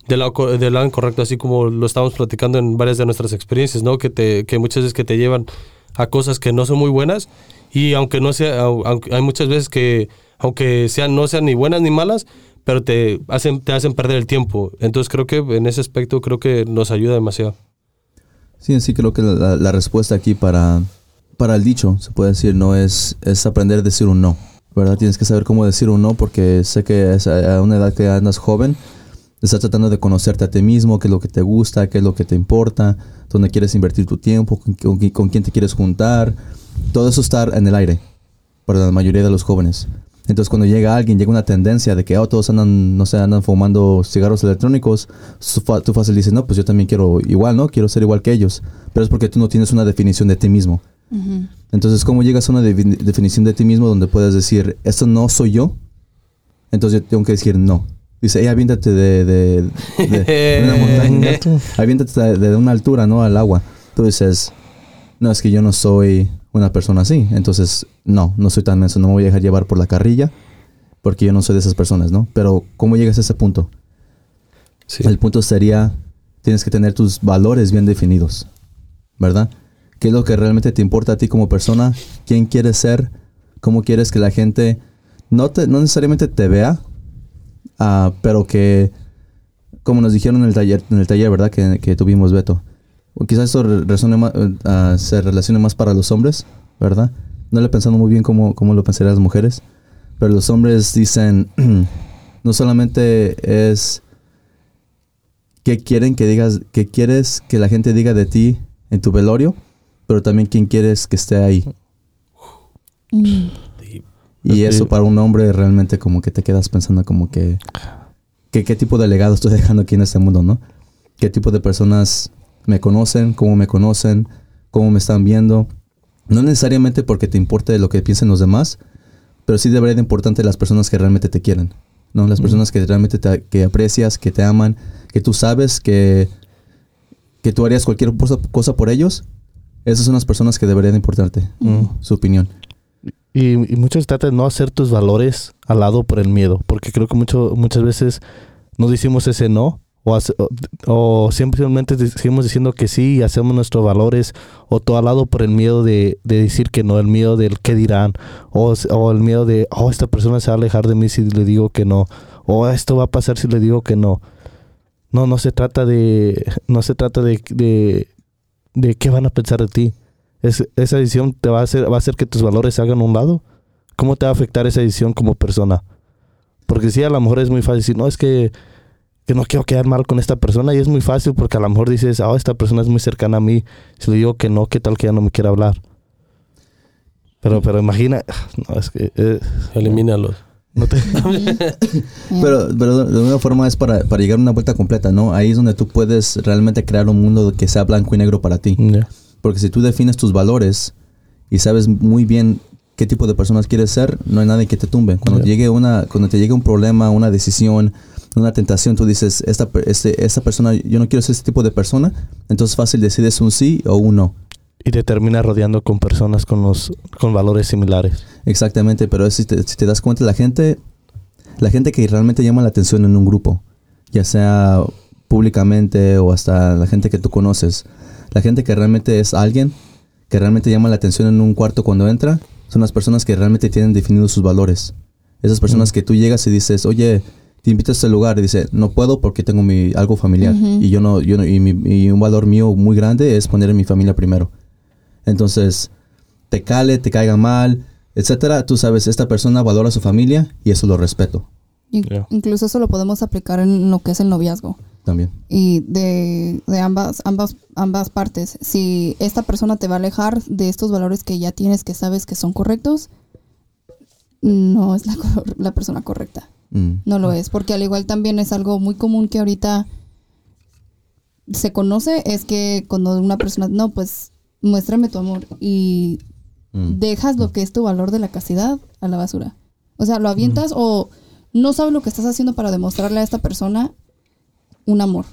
A: del, lado, del lado incorrecto, así como lo estamos platicando en varias de nuestras experiencias, ¿no? Que, te, que muchas veces que te llevan a cosas que no son muy buenas y aunque no sea, au- aunque hay muchas veces que aunque sean, no sean ni buenas ni malas, pero te hacen, te hacen perder el tiempo. Entonces creo que en ese aspecto creo que nos ayuda demasiado.
C: Sí, sí, creo que la, la respuesta aquí para, para el dicho, se puede decir, no es, es aprender a decir un no, ¿verdad? Tienes que saber cómo decir un no porque sé que es a una edad que andas joven, estás tratando de conocerte a ti mismo, qué es lo que te gusta, qué es lo que te importa, dónde quieres invertir tu tiempo, con, con con quién te quieres juntar. Todo eso está en el aire para la mayoría de los jóvenes. Entonces cuando llega alguien, llega una tendencia de que oh, todos andan, no sé, andan fumando cigarros electrónicos, tú fácil dices, no, pues yo también quiero igual, ¿no? Quiero ser igual que ellos. Pero es porque tú no tienes una definición de ti mismo. Entonces, ¿cómo llegas a una defi- definición de ti mismo donde puedes decir, esto no soy yo? Entonces yo tengo que decir no. Dice, hey, aviéntate de, de, de- de una montaña, aviéntate de, de una altura, ¿no? Al agua. Tú dices, no, es que yo no soy una persona así. Entonces, no, no soy tan menso, no me voy a dejar llevar por la carrilla porque yo no soy de esas personas, ¿no? Pero, ¿cómo llegas a ese punto?
A: Sí.
C: El punto sería, tienes que tener tus valores bien definidos, ¿verdad? ¿Qué es lo que realmente te importa a ti como persona? ¿Quién quieres ser? ¿Cómo quieres que la gente no, te, no necesariamente te vea, ah, pero que, como nos dijeron en el taller, en el taller ¿verdad? Que, que tuvimos, Beto. O quizás eso re- resone eh, ah, se relacione más para los hombres, ¿verdad? No le he pensado muy bien cómo, cómo lo pensarían las mujeres, pero los hombres dicen, no solamente es qué quieren que digas, qué quieres que la gente diga de ti en tu velorio, pero también quién quieres que esté ahí.
B: Mm.
C: Y eso para un hombre realmente como que te quedas pensando como que, que qué tipo de legado estoy dejando aquí en este mundo, ¿no? ¿Qué tipo de personas me conocen? ¿Cómo me conocen? ¿Cómo me están viendo? No necesariamente porque te importe lo que piensen los demás, pero sí debería de importante las personas que realmente te quieren, ¿no? Las personas que realmente te, que aprecias, que te aman, que tú sabes que, que tú harías cualquier cosa, por ellos. Esas son las personas que deberían de importarte,
D: Mm.
C: su opinión.
D: Y, y mucho se trata de no hacer tus valores al lado por el miedo, porque creo que mucho, muchas veces no decimos ese no, o, simplemente seguimos diciendo que sí y hacemos nuestros valores, o todo al lado por el miedo de, de decir que no, el miedo del qué dirán, o, el miedo de, oh, esta persona se va a alejar de mí si le digo que no, o esto va a pasar si le digo que no. No, no se trata de, no se trata de, de, de qué van a pensar de ti. Es, esa decisión te va a hacer, va a hacer que tus valores hagan un lado. ¿Cómo te va a afectar esa decisión como persona? Porque sí, a lo mejor es muy fácil decir, no, es que, que no quiero quedar mal con esta persona. Y es muy fácil porque a lo mejor dices, ah, esta persona es muy cercana a mí. Si le digo que no, ¿qué tal que ya no me quiere hablar? Pero, pero imagina, no, es que... eh,
A: Elimínalos.
D: no te-
C: Pero, pero de alguna forma es para, para llegar a una vuelta completa, ¿no? Ahí es donde tú puedes realmente crear un mundo que sea blanco y negro para ti.
D: Ya.
C: Porque si tú defines tus valores y sabes muy bien qué tipo de personas quieres ser, no hay nadie que te tumbe. Cuando,
D: Ya.
C: llegue una, cuando te llegue un problema, una decisión, una tentación, tú dices, esta, este, esta persona, yo no quiero ser este tipo de persona, entonces fácil decides un sí o un no.
D: Y te terminas rodeando con personas con los con valores similares.
C: Exactamente, pero si te, si te das cuenta, la gente, la gente que realmente llama la atención en un grupo, ya sea públicamente o hasta la gente que tú conoces, la gente que realmente es alguien que realmente llama la atención en un cuarto cuando entra, son las personas que realmente tienen definidos sus valores. Esas personas
D: Mm.
C: que tú llegas y dices, oye, te invito a lugar y dice, no puedo porque tengo mi algo familiar y yo no, yo no- y, mi- y un valor mío muy grande es poner a mi familia primero. Entonces, te cale, te caiga mal, etcétera, tú sabes, esta persona valora a su familia y eso lo respeto.
B: Incluso eso lo podemos aplicar en lo que es el noviazgo.
C: también.
B: y de, de ambas, ambas, ambas partes. Si esta persona te va a alejar de estos valores que ya tienes, que sabes que son correctos, no es la, cor- la persona correcta.
C: Mm.
B: No lo es, porque al igual también es algo muy común que ahorita se conoce, es que cuando una persona, no, pues muéstrame tu amor y
C: Mm.
B: dejas lo que es tu valor de la castidad a la basura. O sea, lo avientas o no sabes lo que estás haciendo para demostrarle a esta persona un amor.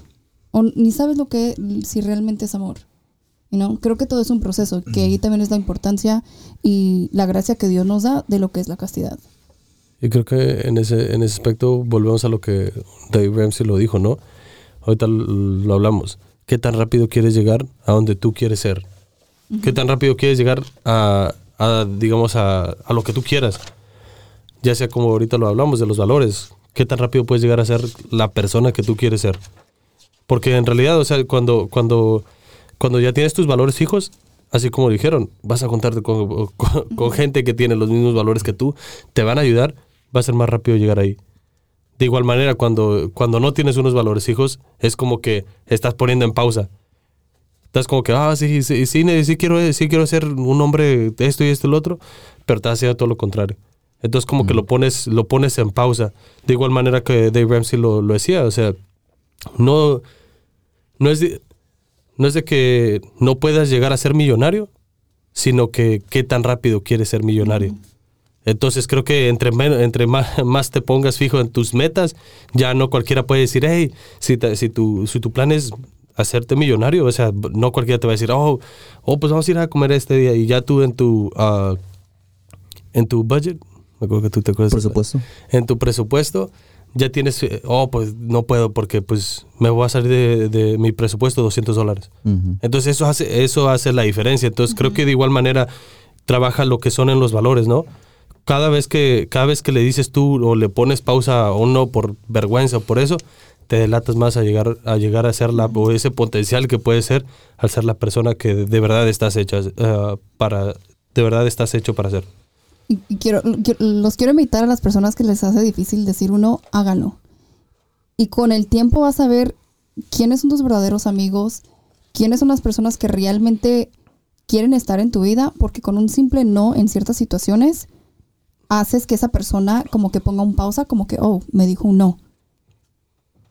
B: O ni sabes lo que, si realmente es amor. You know? Creo que todo es un proceso, que ahí también es la importancia y la gracia que Dios nos da de lo que es la castidad.
A: Y creo que en ese, en ese aspecto volvemos a lo que Dave Ramsey lo dijo, ¿no? Ahorita lo hablamos. ¿Qué tan rápido quieres llegar a donde tú quieres ser? ¿Qué tan rápido quieres llegar a, a, digamos, a, a lo que tú quieras? Ya sea como ahorita lo hablamos de los valores. ¿Qué tan rápido puedes llegar a ser la persona que tú quieres ser? Porque en realidad, o sea, cuando, cuando, cuando ya tienes tus valores fijos, así como dijeron, vas a contarte con, con- con gente que tiene los mismos valores que tú, te van a ayudar, va a ser más rápido llegar ahí. De igual manera, cuando, cuando no tienes unos valores fijos, es como que estás poniendo en pausa. Estás como que, ah, sí, sí, sí, sí, quiero, sí quiero ser un hombre esto y esto y lo otro, pero estás haciendo todo lo contrario. Entonces como que lo pones, lo pones en pausa. De igual manera que Dave Ramsey lo, lo decía, o sea, no, no, es de, no es de que no puedas llegar a ser millonario, sino que qué tan rápido quieres ser millonario. Entonces creo que entre, men- entre más, más te pongas fijo en tus metas, ya no cualquiera puede decir, hey, si, te- si, tu, si tu plan es hacerte millonario, o sea, no cualquiera te va a decir, oh, oh pues vamos a ir a comer este día y ya tú en tu, ah, en tu budget, me acuerdo que tú te acuerdas.
C: Por supuesto.
A: En tu presupuesto ya tienes, eh, oh, pues no puedo porque pues me voy a salir de, de mi presupuesto 200 dólares. Entonces eso hace, eso hace la diferencia. Entonces creo que de igual manera trabaja lo que son en los valores, ¿no? Cada vez que, cada vez que le dices tú o le pones pausa o no por vergüenza o por eso, te delatas más a llegar a llegar a ser la, o ese potencial que puede ser al ser la persona que de verdad estás hecha eh, para, de verdad estás hecho para ser.
B: Y, y quiero, qui- los quiero invitar a las personas que les hace difícil decir uno, háganlo. Y con el tiempo vas a ver quiénes son tus verdaderos amigos, quiénes son las personas que realmente quieren estar en tu vida, porque con un simple no en ciertas situaciones haces que esa persona como que ponga un pausa, como que, oh, me dijo un no.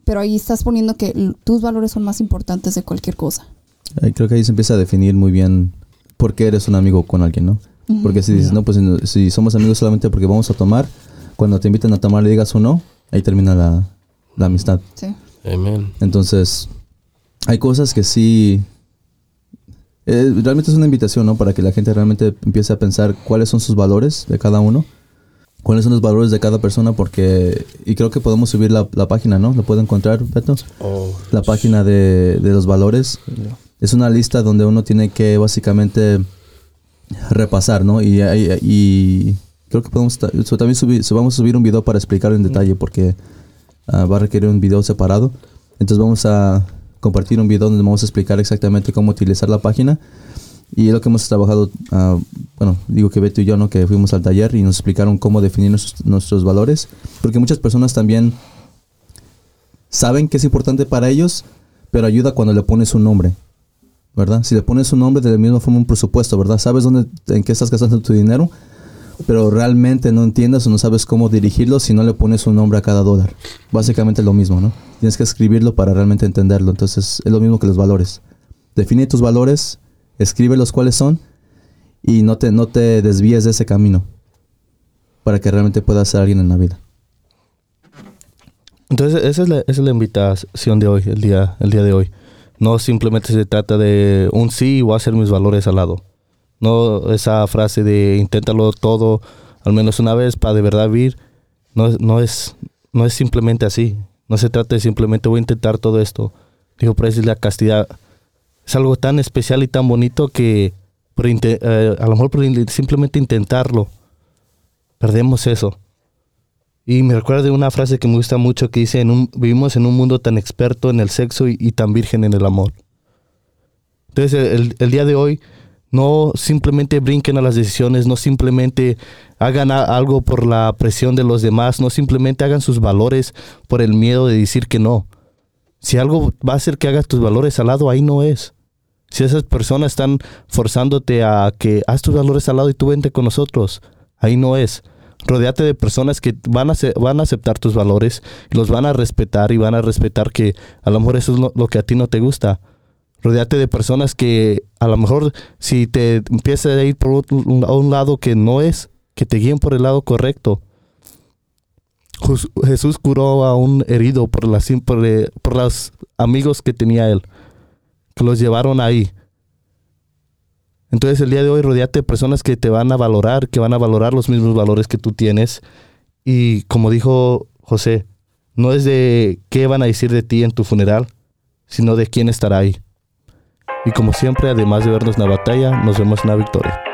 B: Pero ahí estás poniendo que tus valores son más importantes de cualquier cosa.
C: Creo que ahí se empieza a definir muy bien por qué eres un amigo con alguien, ¿no? Porque si dices, no, pues si- si somos amigos solamente porque vamos a tomar, cuando te invitan a tomar le digas un no, ahí termina la, la amistad.
B: Sí.
A: Amén.
C: Entonces, hay cosas que sí... eh, realmente es una invitación, ¿no? Para que la gente realmente empiece a pensar cuáles son sus valores de cada uno, cuáles son los valores de cada persona, porque... Y creo que podemos subir la, la página, ¿no? ¿Lo puedo encontrar, Beto?
A: Oh,
C: La página de, de los valores. Es una lista donde uno tiene que básicamente repasar, ¿no? Y, y- y creo que podemos también subir, vamos a subir un video para explicar en detalle porque ah, va a requerir un video separado. Entonces vamos a compartir un video donde vamos a explicar exactamente cómo utilizar la página. Y es lo que hemos trabajado, ah, bueno, digo que Beto y yo, ¿no? Que fuimos al taller y nos explicaron cómo definir nuestros, nuestros valores. Porque muchas personas también saben que es importante para ellos, pero ayuda cuando le pones un nombre, ¿verdad? Si le pones un nombre de la misma forma un presupuesto, ¿verdad? Sabes dónde, en qué estás gastando tu dinero, pero realmente no entiendes o no sabes cómo dirigirlo si no le pones un nombre a cada dólar. Básicamente es lo mismo, ¿no? Tienes que escribirlo para realmente entenderlo. Entonces es lo mismo que los valores. Define tus valores, escribe los cuáles son y no te, no te desvíes de ese camino para que realmente puedas ser alguien en la vida.
D: Entonces, esa es, la, esa es la invitación de hoy, el día, el día de hoy. No simplemente se trata de un sí y voy a hacer mis valores al lado. No esa frase de inténtalo todo al menos una vez para de verdad vivir. No, no, es, no es simplemente así. No se trata de simplemente voy a intentar todo esto. Eso es la castidad. Es algo tan especial y tan bonito que por eh, a lo mejor por simplemente intentarlo, perdemos eso. Y me recuerda de una frase que me gusta mucho que dice, vivimos en un mundo tan experto en el sexo y, tan virgen en el amor. Entonces el, día de hoy no simplemente brinquen a las decisiones, no simplemente hagan algo por la presión de los demás, no simplemente hagan sus valores por el miedo de decir que no. Si algo va a hacer que hagas tus valores al lado, ahí no es. Si esas personas están forzándote a que haz tus valores al lado y tú vente con nosotros, ahí no es. Rodéate de personas que van a, van a aceptar tus valores, los van a respetar y van a respetar que a lo mejor eso es lo, que a ti no te gusta. Rodéate de personas que a lo mejor si te empiezas a ir por un, a un lado que no es, que te guíen por el lado correcto. Jesús curó a un herido por, las, por, eh, por los amigos que tenía él, que los llevaron ahí. Entonces el día de hoy rodeate de personas que te van a valorar, que van a valorar los mismos valores que tú tienes. Y como dijo José, no es de qué van a decir de ti en tu funeral, sino de quién estará ahí. Y como siempre, además de vernos en la batalla, nos vemos en la victoria.